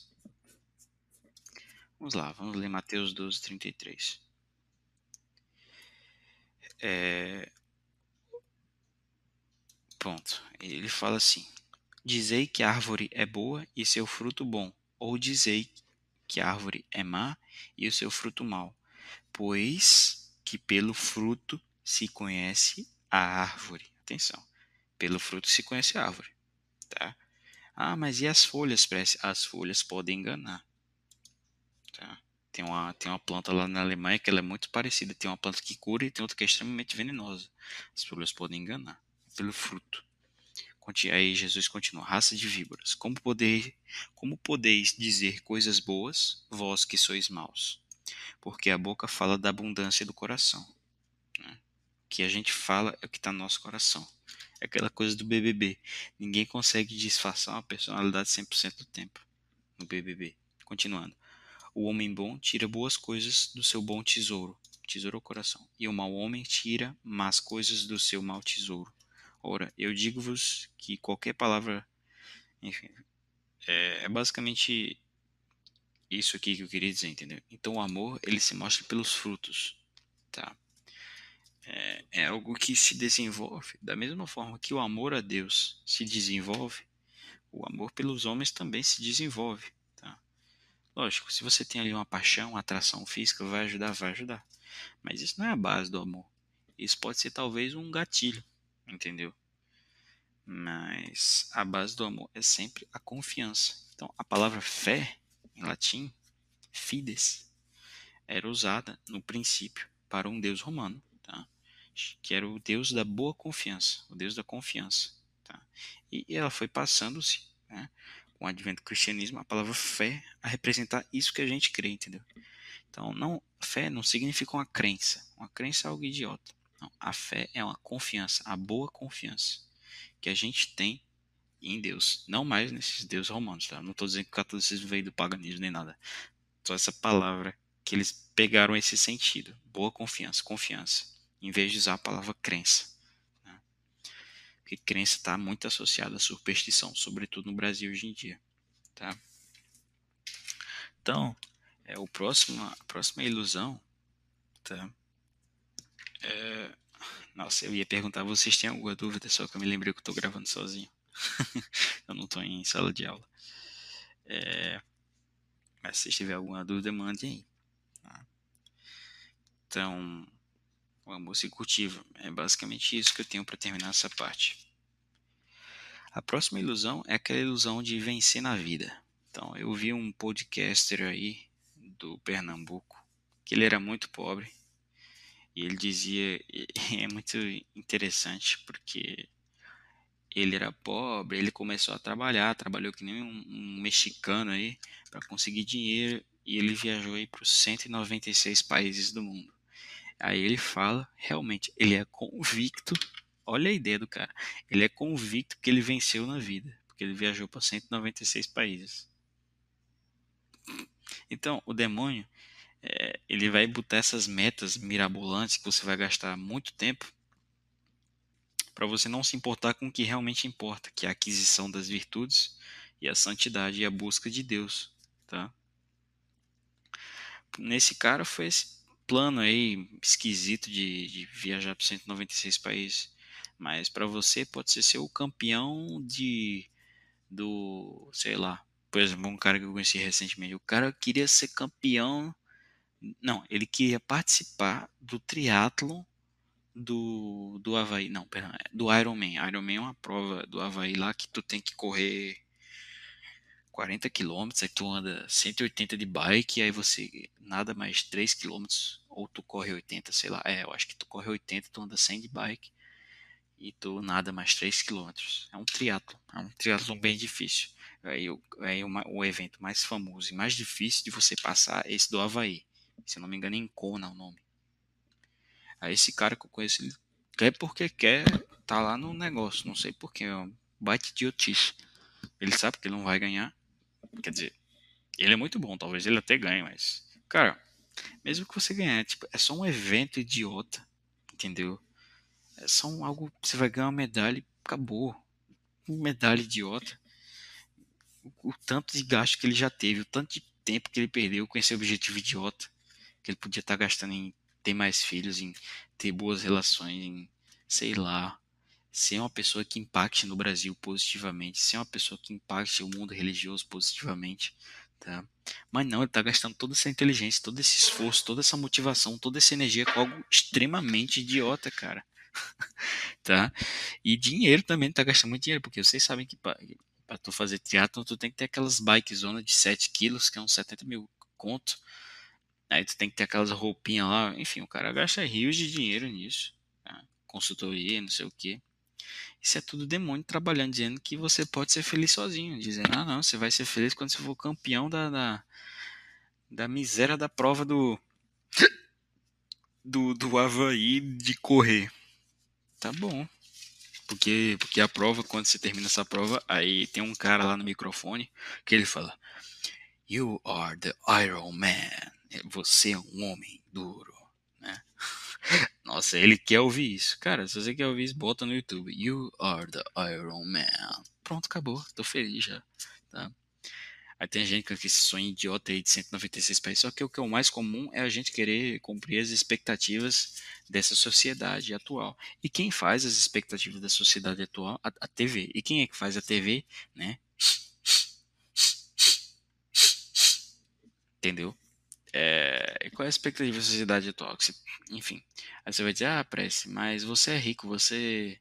Vamos lá, vamos ler Mateus 12, 33. É... Pronto, ele fala assim: Dizei que a árvore é boa e seu fruto bom, ou dizei que a árvore é má e o seu fruto mau, pois que pelo fruto se conhece a árvore. Atenção, pelo fruto se conhece a árvore, tá? Ah, mas e as folhas? As folhas podem enganar, tá? Tem uma, tem uma planta lá na Alemanha que ela é muito parecida. Tem uma planta que cura e tem outra que é extremamente venenosa. As folhas podem enganar pelo fruto. Aí Jesus continua: raça de víboras, como, poder, como podeis dizer coisas boas, vós que sois maus? Porque a boca fala da abundância do coração. Né? O que a gente fala é o que está no nosso coração. É aquela coisa do BBB. Ninguém consegue disfarçar uma personalidade 100% do tempo no BBB. Continuando. O homem bom tira boas coisas do seu bom tesouro, tesouro ao coração, e o mau homem tira más coisas do seu mau tesouro, Ora, eu digo-vos que qualquer palavra, enfim, é, é, basicamente isso aqui que eu queria dizer, entendeu? Então o amor, ele se mostra pelos frutos, tá? É, é algo que se desenvolve da mesma forma que o amor a Deus se desenvolve, o amor pelos homens também se desenvolve? Lógico, se você tem ali uma paixão, uma atração física, vai ajudar, vai ajudar. Mas isso não é a base do amor. Isso pode ser talvez um gatilho entendeu? Mas a base do amor é sempre a confiança. Então, a palavra fé, em latim, fides, era usada no princípio para um deus romano, tá? que era o deus da boa confiança, o deus da confiança. Tá? E ela foi passando-se, né, com o advento do cristianismo, a palavra fé a representar isso que a gente crê, entendeu? Então, não, fé não significa uma crença. Uma crença é algo idiota. Não, a fé é uma confiança, a boa confiança que a gente tem em Deus, não mais nesses deuses romanos, tá? Não estou dizendo que o catolicismo veio do paganismo nem nada. Só essa palavra que eles pegaram esse sentido, boa confiança, confiança, em vez de usar a palavra crença. Porque crença está muito associada à superstição, sobretudo no Brasil hoje em dia, tá? Então, é o próximo, a próxima ilusão, tá? É... Nossa, eu ia perguntar, vocês têm alguma dúvida? Só que eu me lembrei que eu estou gravando sozinho. eu não estou em sala de aula. É... Mas se tiver alguma dúvida, mande aí. Tá? Então, o amor se cultiva. É basicamente isso que eu tenho para terminar essa parte. A próxima ilusão é aquela ilusão de vencer na vida. Então, eu vi um podcaster aí do Pernambuco, que ele era muito pobre e ele dizia, é muito interessante porque ele era pobre, ele começou a trabalhar, trabalhou que nem um, um mexicano aí para conseguir dinheiro e ele viajou aí para os 196 países do mundo. Aí ele fala, realmente, ele é convicto, olha a ideia do cara, ele é convicto que ele venceu na vida, porque ele viajou para 196 países. Então, o demônio, é, ele vai botar essas metas mirabolantes que você vai gastar muito tempo para você não se importar com o que realmente importa, que é a aquisição das virtudes e a santidade e a busca de Deus, tá? Nesse cara foi esse plano aí esquisito de, de viajar para 196 países, mas para você pode ser ser o campeão de do, sei lá, por exemplo, um cara que eu conheci recentemente, o cara queria ser campeão não, ele queria participar do triatlon do, do Havaí. Não, perdão, é do Ironman. Ironman é uma prova do Havaí lá que tu tem que correr 40 km, aí tu anda 180 de bike, aí você nada mais 3 km, ou tu corre 80, sei lá. É, eu acho que tu corre 80, tu anda 100 de bike, e tu nada mais 3 km. É um triatlo, é um triatlo bem difícil. Aí, aí o, o evento mais famoso e mais difícil de você passar é esse do Havaí. Se não me engano, é Encona o nome. Aí esse cara que eu conheço, ele quer porque quer, tá lá no negócio. Não sei porquê, é um baita idiotice. Ele sabe que ele não vai ganhar. Quer dizer, ele é muito bom, talvez ele até ganhe, mas. Cara, mesmo que você ganhar, tipo, é só um evento idiota. Entendeu? É só um, algo. Você vai ganhar uma medalha e acabou. Uma medalha idiota. O, o tanto de gasto que ele já teve, o tanto de tempo que ele perdeu com esse objetivo idiota que ele podia estar gastando em ter mais filhos, em ter boas relações, em sei lá, ser uma pessoa que impacte no Brasil positivamente, ser uma pessoa que impacte o mundo religioso positivamente, tá? Mas não, ele está gastando toda essa inteligência, todo esse esforço, toda essa motivação, toda essa energia com algo extremamente idiota, cara. tá? E dinheiro também, tá gastando muito dinheiro, porque vocês sabem que para tu fazer triatlon, tu tem que ter aquelas bike zona de 7 quilos, que é uns 70 mil conto. Aí tu tem que ter aquelas roupinhas lá. Enfim, o cara gasta rios de dinheiro nisso. Tá? Consultoria, não sei o que. Isso é tudo demônio trabalhando, dizendo que você pode ser feliz sozinho. Dizendo, ah não, você vai ser feliz quando você for campeão da, da, da miséria da prova do, do, do Havaí de correr. Tá bom. Porque, porque a prova, quando você termina essa prova, aí tem um cara lá no microfone que ele fala: You are the Iron Man. Você é um homem duro. Né? Nossa, ele quer ouvir isso. Cara, se você quer ouvir isso, bota no YouTube. You are the Iron Man. Pronto, acabou. Tô feliz já. Tá? Aí tem gente com esse sonho idiota aí de 196 países. Só que o que é o mais comum é a gente querer cumprir as expectativas dessa sociedade atual. E quem faz as expectativas da sociedade atual? A, a TV. E quem é que faz a TV? Né? Entendeu? É, qual é a expectativa da sociedade atual? Enfim, aí você vai dizer, ah, Prece, mas você é rico, você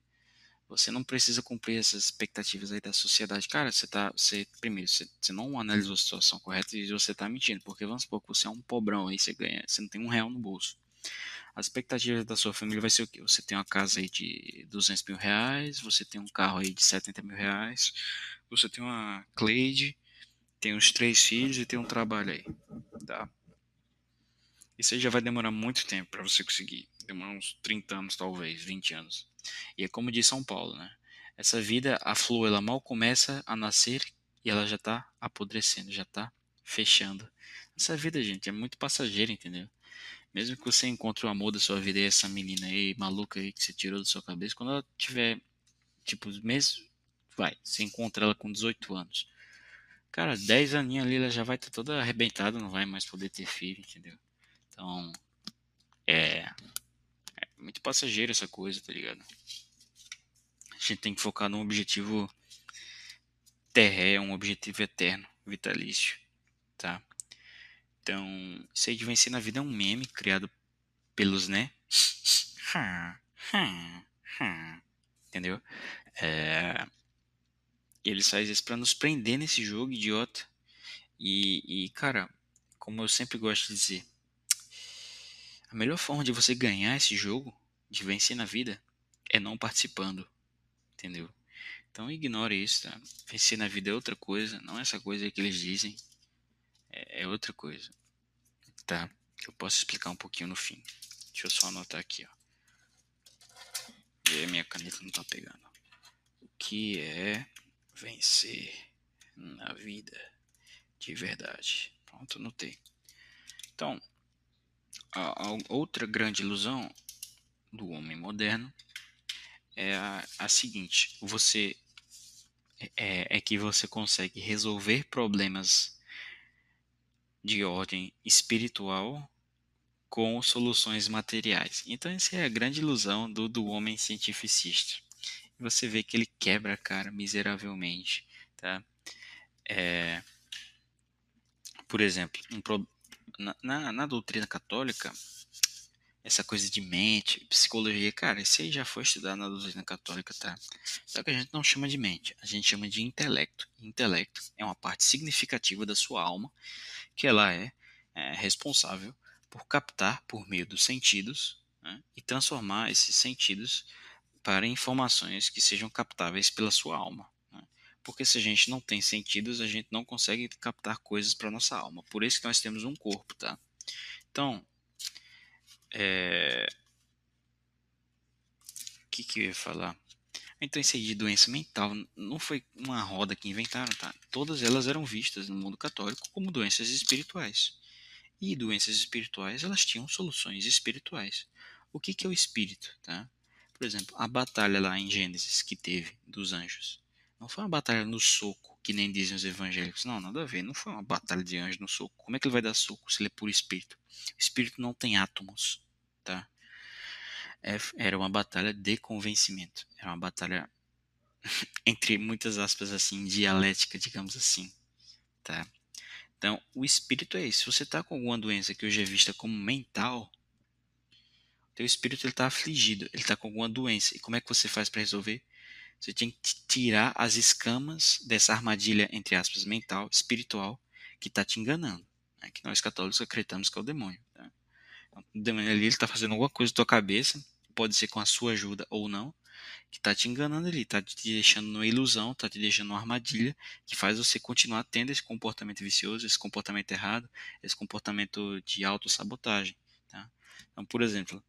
você não precisa cumprir essas expectativas aí da sociedade. Cara, você tá, você, primeiro, você, você não analisou a situação correta e você tá mentindo, porque vamos supor que você é um pobrão aí, você ganha, você não tem um real no bolso. As expectativas da sua família vai ser o quê? Você tem uma casa aí de 200 mil reais, você tem um carro aí de 70 mil reais, você tem uma Cleide, tem os três filhos e tem um trabalho aí, tá? Isso aí já vai demorar muito tempo para você conseguir. Demorar uns 30 anos, talvez, 20 anos. E é como diz São Paulo, né? Essa vida, a flor, ela mal começa a nascer e ela já está apodrecendo, já está fechando. Essa vida, gente, é muito passageira, entendeu? Mesmo que você encontre o amor da sua vida e essa menina aí, maluca aí, que você tirou da sua cabeça, quando ela tiver, tipo, mesmo, vai, você encontra ela com 18 anos. Cara, 10 aninhos ali, ela já vai estar tá toda arrebentada, não vai mais poder ter filho, entendeu? Então, é, é muito passageiro essa coisa, tá ligado? A gente tem que focar num objetivo terré, um objetivo eterno, vitalício, tá? Então, isso aí de vencer na vida é um meme criado pelos, né? Entendeu? É, eles fazem isso pra nos prender nesse jogo, idiota. E, e, cara, como eu sempre gosto de dizer, a melhor forma de você ganhar esse jogo, de vencer na vida, é não participando. Entendeu? Então ignore isso, tá? Vencer na vida é outra coisa, não é essa coisa que eles dizem. É, é outra coisa. Tá? Eu posso explicar um pouquinho no fim. Deixa eu só anotar aqui, ó. E aí minha caneta não tá pegando. O que é vencer na vida de verdade? Pronto, anotei. Então, a, a outra grande ilusão do homem moderno é a, a seguinte: você é, é, que você consegue resolver problemas de ordem espiritual com soluções materiais. Então essa é a grande ilusão do, do homem cientificista. Você vê que ele quebra a cara miseravelmente, tá? É, por exemplo, um, na, na, na, doutrina católica, essa coisa de mente, psicologia, cara, isso aí já foi estudado na doutrina católica, tá? Só que a gente não chama de mente, a gente chama de intelecto. Intelecto é uma parte significativa da sua alma, que ela é, é responsável por captar por meio dos sentidos né, e transformar esses sentidos para informações que sejam captáveis pela sua alma. Porque se a gente não tem sentidos, a gente não consegue captar coisas para nossa alma. Por isso que nós temos um corpo, tá? Então, é... o que, que eu ia falar? Então, isso aí de doença mental não foi uma roda que inventaram, tá? Todas elas eram vistas no mundo católico como doenças espirituais. E doenças espirituais, elas tinham soluções espirituais. O que, que é o espírito, tá? Por exemplo, a batalha lá em Gênesis que teve dos anjos. Não foi uma batalha no soco, que nem dizem os evangélicos. Não, nada a ver. Não foi uma batalha de anjo no soco. Como é que ele vai dar soco se ele é puro espírito? O espírito não tem átomos, tá? É, era uma batalha de convencimento. Era uma batalha, entre muitas aspas, assim, dialética, digamos assim, tá? Então, o espírito é isso. Se você está com alguma doença que hoje é vista como mental, teu espírito está afligido, ele está com alguma doença. E como é que você faz para resolver? Você tem que tirar as escamas dessa armadilha, entre aspas, mental, espiritual, que está te enganando. Né? Que nós católicos acreditamos que é o demônio. Tá? Então, o demônio ali está fazendo alguma coisa na tua cabeça, pode ser com a sua ajuda ou não, que está te enganando ali, está te deixando numa ilusão, está te deixando numa armadilha, que faz você continuar tendo esse comportamento vicioso, esse comportamento errado, esse comportamento de autossabotagem. Tá? Então, por exemplo,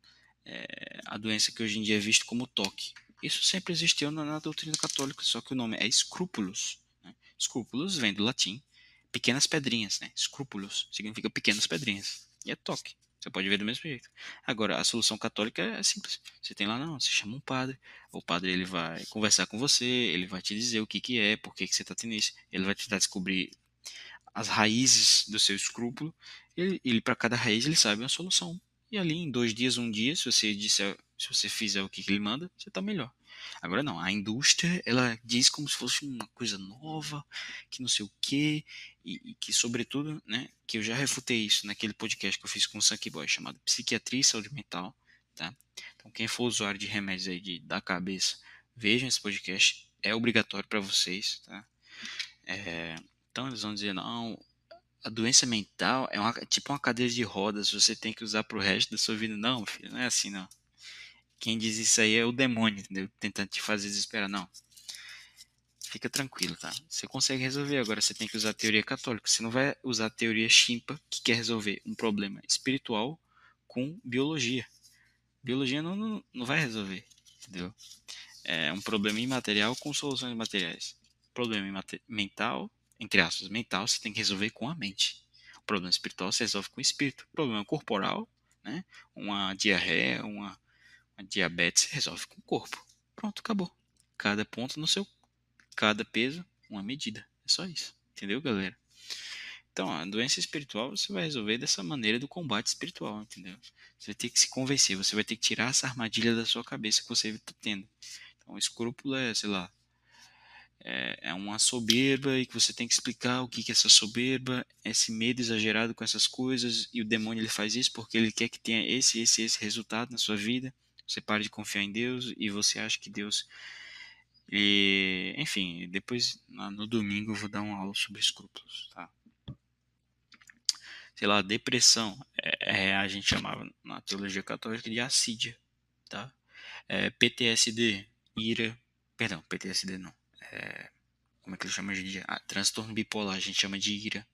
é, a doença que hoje em dia é vista como toque. Isso sempre existiu na, na doutrina católica, só que o nome é escrúpulos. Né? Escrúpulos vem do latim pequenas pedrinhas, né? Escrúpulos significa pequenas pedrinhas. E é toque. Você pode ver do mesmo jeito. Agora, a solução católica é simples. Você tem lá, não, você chama um padre. O padre ele vai conversar com você, ele vai te dizer o que, que é, por que, que você está tendo isso. Ele vai tentar descobrir as raízes do seu escrúpulo. Ele, ele para cada raiz, ele sabe uma solução. E ali, em dois dias, um dia, se você disser se você fizer o que ele manda, você está melhor. Agora não, a indústria ela diz como se fosse uma coisa nova, que não sei o quê, e, e, que sobretudo, né, que eu já refutei isso naquele podcast que eu fiz com o Sanky Boy chamado Psiquiatria e Saúde Mental, tá? Então quem for usuário de remédios aí de, da cabeça, vejam esse podcast, é obrigatório para vocês, tá? É, então eles vão dizer, não, a doença mental é uma, tipo uma cadeira de rodas, você tem que usar pro resto da sua vida. Não, filho, não é assim não. Quem diz isso aí é o demônio, entendeu? Tentando te fazer desesperar. Não. Fica tranquilo, tá? Você consegue resolver. Agora você tem que usar a teoria católica. Você não vai usar a teoria chimpa que quer resolver um problema espiritual com biologia. Biologia não, não, não vai resolver, entendeu? É um problema imaterial com soluções materiais. Problema mental, entre aspas, mental, você tem que resolver com a mente. O problema espiritual você resolve com o espírito. O problema corporal, né? Uma diarreia, uma a diabetes resolve com o corpo. Pronto, acabou. Cada ponto no seu. Cada peso, uma medida. É só isso. Entendeu, galera? Então, a doença espiritual você vai resolver dessa maneira do combate espiritual, entendeu? Você vai ter que se convencer, você vai ter que tirar essa armadilha da sua cabeça que você está tendo. Então, escrúpulo é, sei lá, é, é, uma soberba e que você tem que explicar o que, que é essa soberba, esse medo exagerado com essas coisas, e o demônio ele faz isso porque ele quer que tenha esse, esse, esse resultado na sua vida. Você para de confiar em Deus e você acha que Deus. E, enfim, depois no domingo eu vou dar uma aula sobre escrúpulos, tá? Sei lá, depressão, é, é, a gente chamava na teologia católica de assídia, tá? É, PTSD, ira, perdão, PTSD não, é, como é que ele chama de ah, transtorno bipolar, a gente chama de ira,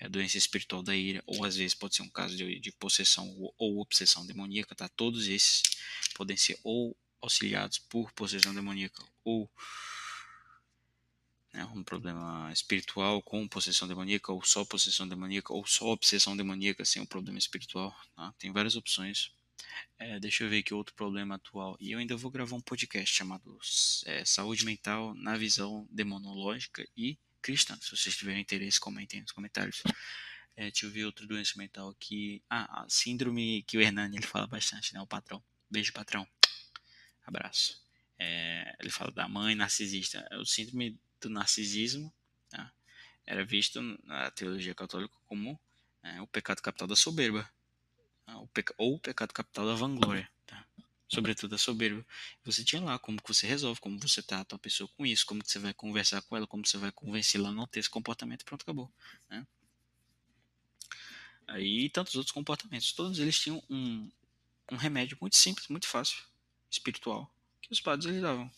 é a doença espiritual da ira, ou às vezes pode ser um caso de, de possessão ou, ou, obsessão demoníaca, tá? Todos esses podem ser ou auxiliados por possessão demoníaca ou né, um problema espiritual com possessão demoníaca, ou só possessão demoníaca, ou só obsessão demoníaca sem um problema espiritual. Tá? Tem várias opções. É, deixa eu ver aqui outro problema atual. E eu ainda vou gravar um podcast chamado é, Saúde Mental na Visão Demonológica e Cristã. Se vocês tiverem interesse, comentem nos comentários. É, deixa eu ver outra doença mental aqui. Ah, a síndrome que o Hernani ele fala bastante, né? O patrão. Beijo, patrão. Abraço. É, ele fala da mãe narcisista. O síndrome do narcisismo tá? era visto na teologia católica como é, o pecado capital da soberba. Ah, ou o pecado capital da vanglória, tá? sobretudo a soberba. Você tinha lá como que você resolve, como você trata a pessoa com isso, como que você vai conversar com ela, como você vai convencê-la a não ter esse comportamento, pronto, acabou. Né? Aí tantos outros comportamentos, todos eles tinham um, um remédio muito simples, muito fácil, espiritual, que os padres eles davam.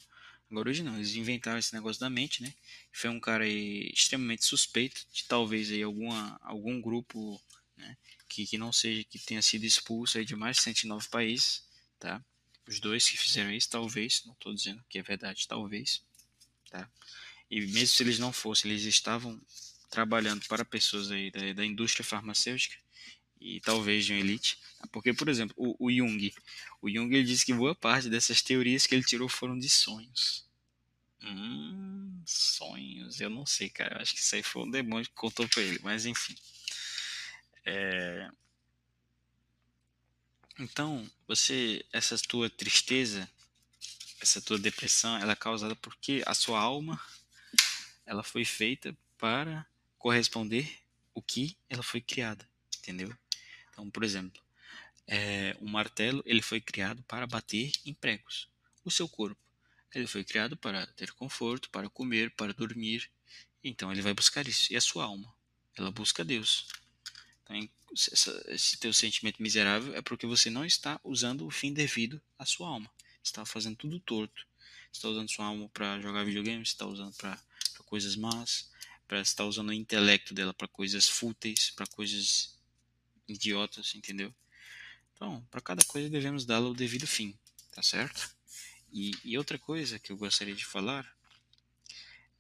Agora hoje não, eles inventaram esse negócio da mente, né? Foi um cara aí extremamente suspeito de talvez aí alguma, algum grupo né, que, que não seja, que tenha sido expulso de mais de 109 países, tá? Os dois que fizeram isso, talvez, não estou dizendo que é verdade, talvez, tá? E mesmo se eles não fossem, eles estavam trabalhando para pessoas aí da, da indústria farmacêutica e talvez de uma elite, tá? porque, por exemplo, o, o Jung, o Jung ele disse que boa parte dessas teorias que ele tirou foram de sonhos, Hum, sonhos, eu não sei, cara. Acho que isso aí foi um demônio que contou pra ele, mas enfim. É... Então, você, essa tua tristeza, essa tua depressão, ela é causada porque a sua alma, ela foi feita para corresponder o que ela foi criada, entendeu? Então, por exemplo, é, um martelo, ele foi criado para bater em pregos. O seu corpo, ele foi criado para ter conforto, para comer, para dormir. Então ele vai buscar isso. E a sua alma? Ela busca Deus. Então, esse teu sentimento miserável é porque você não está usando o fim devido à sua alma. Você está fazendo tudo torto. Você está usando sua alma para jogar videogame, você está usando para coisas más, para estar usando o intelecto dela para coisas fúteis, para coisas idiotas, entendeu? Então, para cada coisa devemos dá-la o devido fim, tá certo? E, e, outra coisa que eu gostaria de falar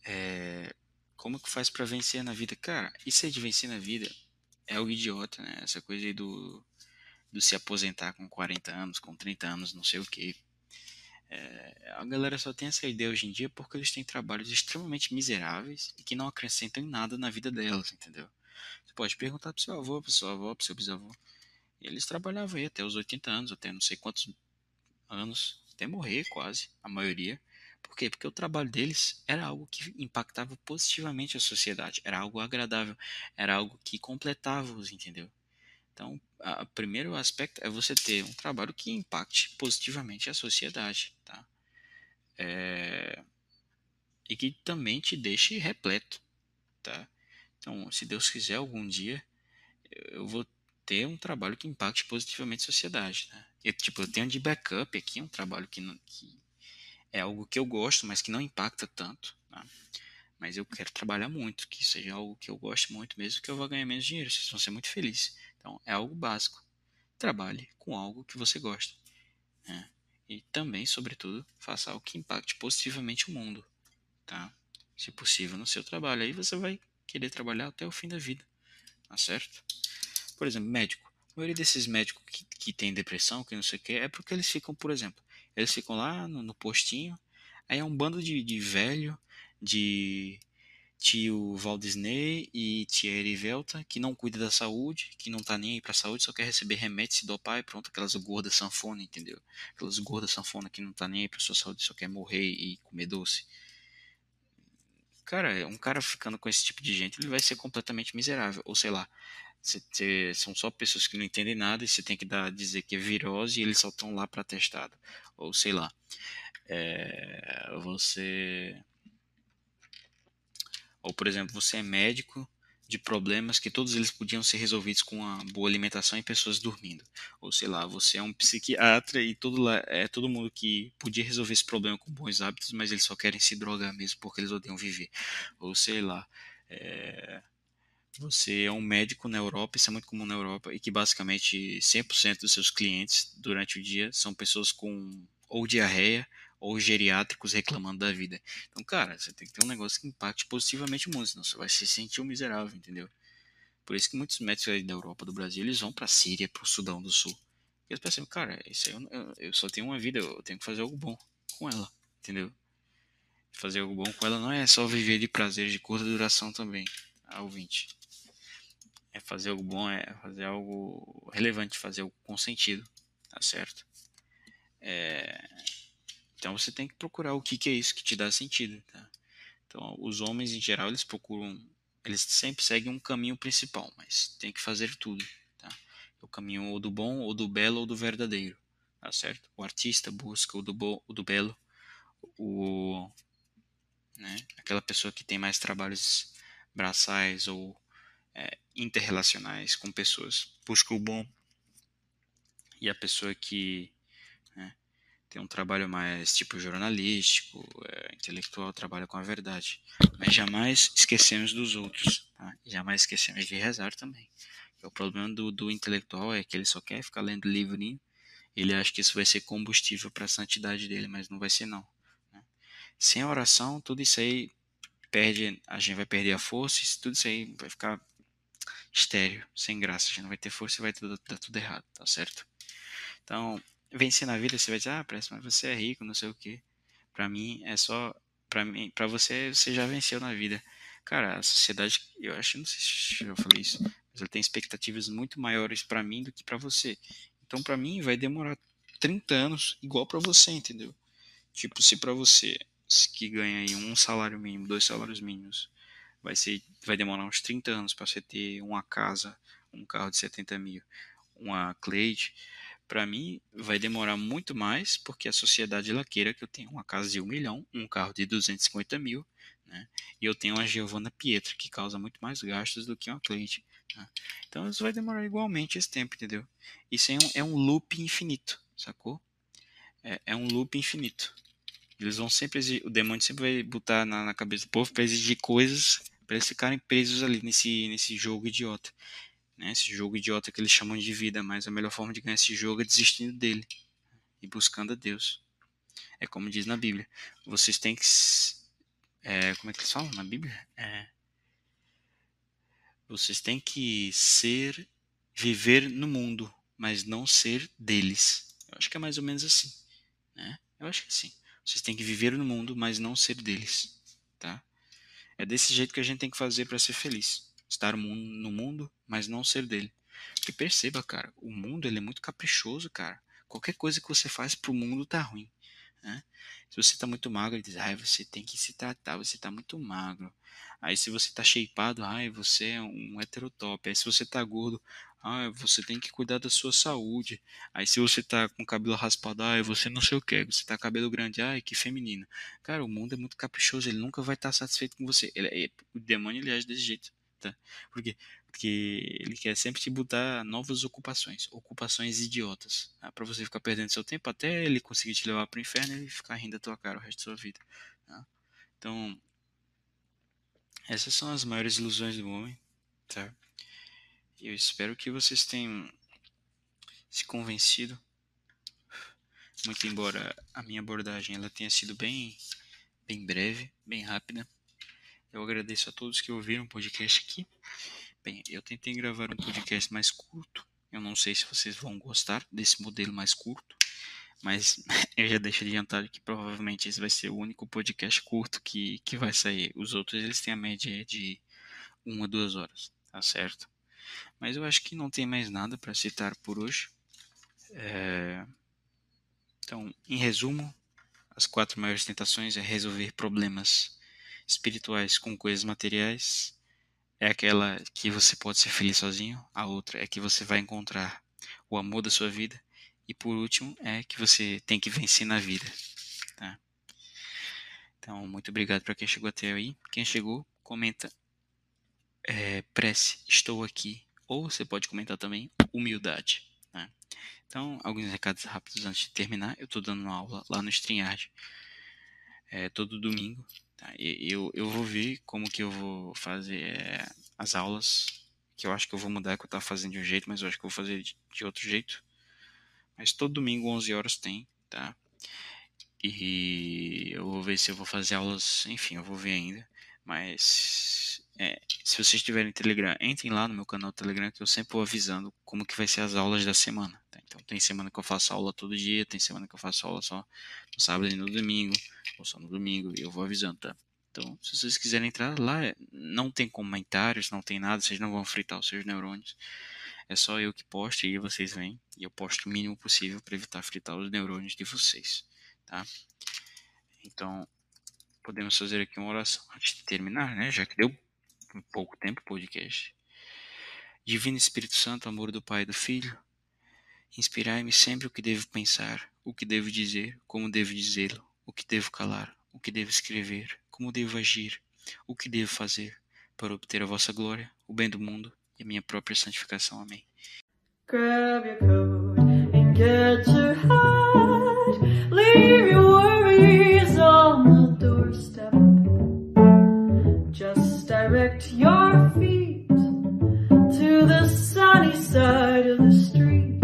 é como que faz para vencer na vida? Cara, isso aí de vencer na vida é algo idiota, né? Essa coisa aí do, do se aposentar com 40 anos, com 30 anos, não sei o que. É, a galera só tem essa ideia hoje em dia porque eles têm trabalhos extremamente miseráveis e que não acrescentam em nada na vida delas, entendeu? Você pode perguntar pro seu avô, pro seu avô, pro seu bisavô. Eles trabalhavam aí até os 80 anos, até não sei quantos anos, até morrer quase, a maioria. Por quê? Porque o trabalho deles era algo que impactava positivamente a sociedade, era algo agradável, era algo que completava-os, entendeu? Então, o primeiro aspecto é você ter um trabalho que impacte positivamente a sociedade, tá? É... E que também te deixe repleto, tá? Então, se Deus quiser, algum dia eu vou ter um trabalho que impacte positivamente a sociedade, né? Eu, tipo, eu tenho de backup aqui um trabalho que, que é algo que eu gosto, mas que não impacta tanto, tá? Mas eu quero trabalhar muito, que seja algo que eu goste muito, mesmo que eu vá ganhar menos dinheiro, vocês vão ser muito felizes. Então, é algo básico. Trabalhe com algo que você gosta. Né? E também, sobretudo, faça algo que impacte positivamente o mundo, tá? Se possível, no seu trabalho. Aí você vai querer trabalhar até o fim da vida, tá certo? Por exemplo, médico. A maioria desses médicos que, que tem depressão, que não sei o que, é porque eles ficam, por exemplo, eles ficam lá no, no postinho, aí é um bando de, de velho, de tio Walt Disney e tia Erivelta, que não cuida da saúde, que não tá nem aí pra saúde, só quer receber remédio, se dopar e pronto, aquelas gordas sanfona, entendeu? Aquelas gordas sanfona que não tá nem aí pra sua saúde, só quer morrer e comer doce. Cara, um cara ficando com esse tipo de gente, ele vai ser completamente miserável. Ou sei lá, você, são só pessoas que não entendem nada e você tem que dar, dizer que é virose e eles só estão lá para testado. Ou sei lá, é, você. Ou por exemplo, você é médico de problemas que todos eles podiam ser resolvidos com uma boa alimentação e pessoas dormindo. Ou sei lá, você é um psiquiatra e todo é todo mundo que podia resolver esse problema com bons hábitos, mas eles só querem se drogar mesmo porque eles odeiam viver. Ou sei lá, é, você é um médico na Europa, isso é muito comum na Europa, e que basicamente 100% dos seus clientes durante o dia são pessoas com ou diarreia ou geriátricos reclamando da vida. Então, cara, você tem que ter um negócio que impacte positivamente o mundo, senão você vai se sentir um miserável, entendeu? Por isso que muitos médicos da Europa, do Brasil, eles vão para a Síria, para o Sudão do Sul. E eles pensam, cara, isso aí eu, eu, só tenho uma vida, eu tenho que fazer algo bom com ela, entendeu? Fazer algo bom com ela não é só viver de prazeres de curta duração também, a ouvinte é fazer algo bom, é fazer algo relevante, fazer algo com sentido, tá certo? É, então você tem que procurar o que, que é isso que te dá sentido, tá? Então os homens em geral eles procuram, eles sempre seguem um caminho principal, mas tem que fazer tudo, tá? O caminho ou do bom, ou do belo, ou do verdadeiro, tá certo? O artista busca o do bom, o do belo, o né? Aquela pessoa que tem mais trabalhos braçais ou é, interrelacionais com pessoas. Busca o bom. E a pessoa que né, tem um trabalho mais tipo jornalístico, é, intelectual, trabalha com a verdade. Mas jamais esquecemos dos outros. Tá? jamais esquecemos de rezar também. O problema do, do intelectual é que ele só quer ficar lendo livrinho. Ele acha que isso vai ser combustível para a santidade dele, mas não vai ser não. Né? Sem oração, tudo isso aí perde, a gente vai perder a força, tudo isso aí vai ficar estéreo, sem graça. Gente não vai ter força e vai tudo, dar tudo errado, tá certo? Então, vencer na vida, você vai dizer, ah, parece, mas você é rico, não sei o que. Pra mim, é só Pra mim, para você, você já venceu na vida. Cara, a sociedade, eu acho, não sei se eu falei isso, mas ela tem expectativas muito maiores para mim do que para você. Então, para mim, vai demorar 30 anos igual para você, entendeu? Tipo, se para você que ganha aí um salário mínimo, dois salários mínimos, vai ser, vai demorar uns 30 anos para você ter uma casa, um carro de 70 mil, uma Cleide, para mim vai demorar muito mais porque a sociedade ela queira que eu tenha uma casa de um milhão, um carro de 250 mil, né? E eu tenho uma Giovanna Pietra que causa muito mais gastos do que uma Cleide. Né? Então isso vai demorar igualmente esse tempo, entendeu? Isso é um, é um loop infinito, sacou? É, é um loop infinito. Eles vão sempre exigir, o demônio sempre vai botar na, na cabeça do povo para exigir coisas para eles ficarem presos ali nesse, nesse jogo idiota. Né? Esse jogo idiota que eles chamam de vida, mas a melhor forma de ganhar esse jogo é desistindo dele e buscando a Deus. É como diz na Bíblia. Vocês têm que. É, como é que eles falam na Bíblia? É, vocês têm que ser, viver no mundo, mas não ser deles. Eu acho que é mais ou menos assim. Né? Eu acho que é assim. Vocês têm que viver no mundo, mas não ser deles, tá? É desse jeito que a gente tem que fazer para ser feliz. Estar no mundo, mas não ser dele. Porque perceba, cara, o mundo ele é muito caprichoso, cara. Qualquer coisa que você faz pro mundo tá ruim. Né? Se você tá muito magro, ele diz, ai, você tem que se tratar, você tá muito magro. Aí se você tá shapeado, ai, você é um heterotop. Aí se você tá gordo, ah, você tem que cuidar da sua saúde. Aí se você tá com cabelo raspado, ah, você não sei o que, você tá cabelo grande, ai, que feminino. Cara, o mundo é muito caprichoso, ele nunca vai estar tá satisfeito com você. Ele, é, o demônio ele age desse jeito, tá? Por quê? Porque ele quer sempre te botar novas ocupações, ocupações idiotas, tá? para você ficar perdendo seu tempo até ele conseguir te levar pro inferno e ficar rindo da tua cara o resto da sua vida. Tá? Então, essas são as maiores ilusões do homem, tá? Eu espero que vocês tenham se convencido. Muito embora a minha abordagem ela tenha sido bem, bem breve, bem rápida. Eu agradeço a todos que ouviram o podcast aqui. Bem, eu tentei gravar um podcast mais curto. Eu não sei se vocês vão gostar desse modelo mais curto, mas eu já deixo adiantado que provavelmente esse vai ser o único podcast curto que, que vai sair. Os outros eles têm a média de uma, duas horas, tá certo? Mas eu acho que não tem mais nada para citar por hoje. É... Então, em resumo, as quatro maiores tentações é resolver problemas espirituais com coisas materiais. É aquela que você pode ser feliz sozinho. A outra é que você vai encontrar o amor da sua vida. E por último, é que você tem que vencer na vida. Tá? Então, muito obrigado para quem chegou até aí. Quem chegou, comenta é, prece, estou aqui. Ou você pode comentar também humildade. Né? Então, alguns recados rápidos antes de terminar. Eu estou dando uma aula lá no StreamYard é, todo domingo. Tá? E, eu, eu vou ver como que eu vou fazer é, as aulas. Que eu acho que eu vou mudar, que eu estava fazendo de um jeito, mas eu acho que eu vou fazer de, de outro jeito. Mas todo domingo, 11 horas, tem. Tá? E eu vou ver se eu vou fazer aulas. Enfim, eu vou ver ainda. Mas é, se vocês tiverem Telegram, entrem lá no meu canal Telegram que eu sempre vou avisando como que vai ser as aulas da semana. Tá? Então tem semana que eu faço aula todo dia, tem semana que eu faço aula só no sábado e no domingo, ou só no domingo, e eu vou avisando, tá? Então, se vocês quiserem entrar lá, não tem comentários, não tem nada, vocês não vão fritar os seus neurônios. É só eu que posto e vocês vêm. E eu posto o mínimo possível para evitar fritar os neurônios de vocês, tá? Então, podemos fazer aqui uma oração antes de terminar, né? Já que deu um pouco tempo podcast. Divino Espírito Santo, amor do Pai e do Filho, inspirai-me sempre o que devo pensar, o que devo dizer, como devo dizê-lo, o que devo calar, o que devo escrever, como devo agir, o que devo fazer, para obter a vossa glória, o bem do mundo e a minha própria santificação. Amém. Grab your coat and get your. Side of the street.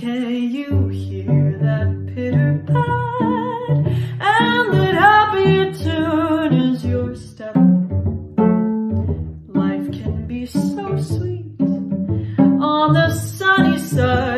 Can you hear that pitter pat? And that happy tune is your step. Life can be so sweet on the sunny side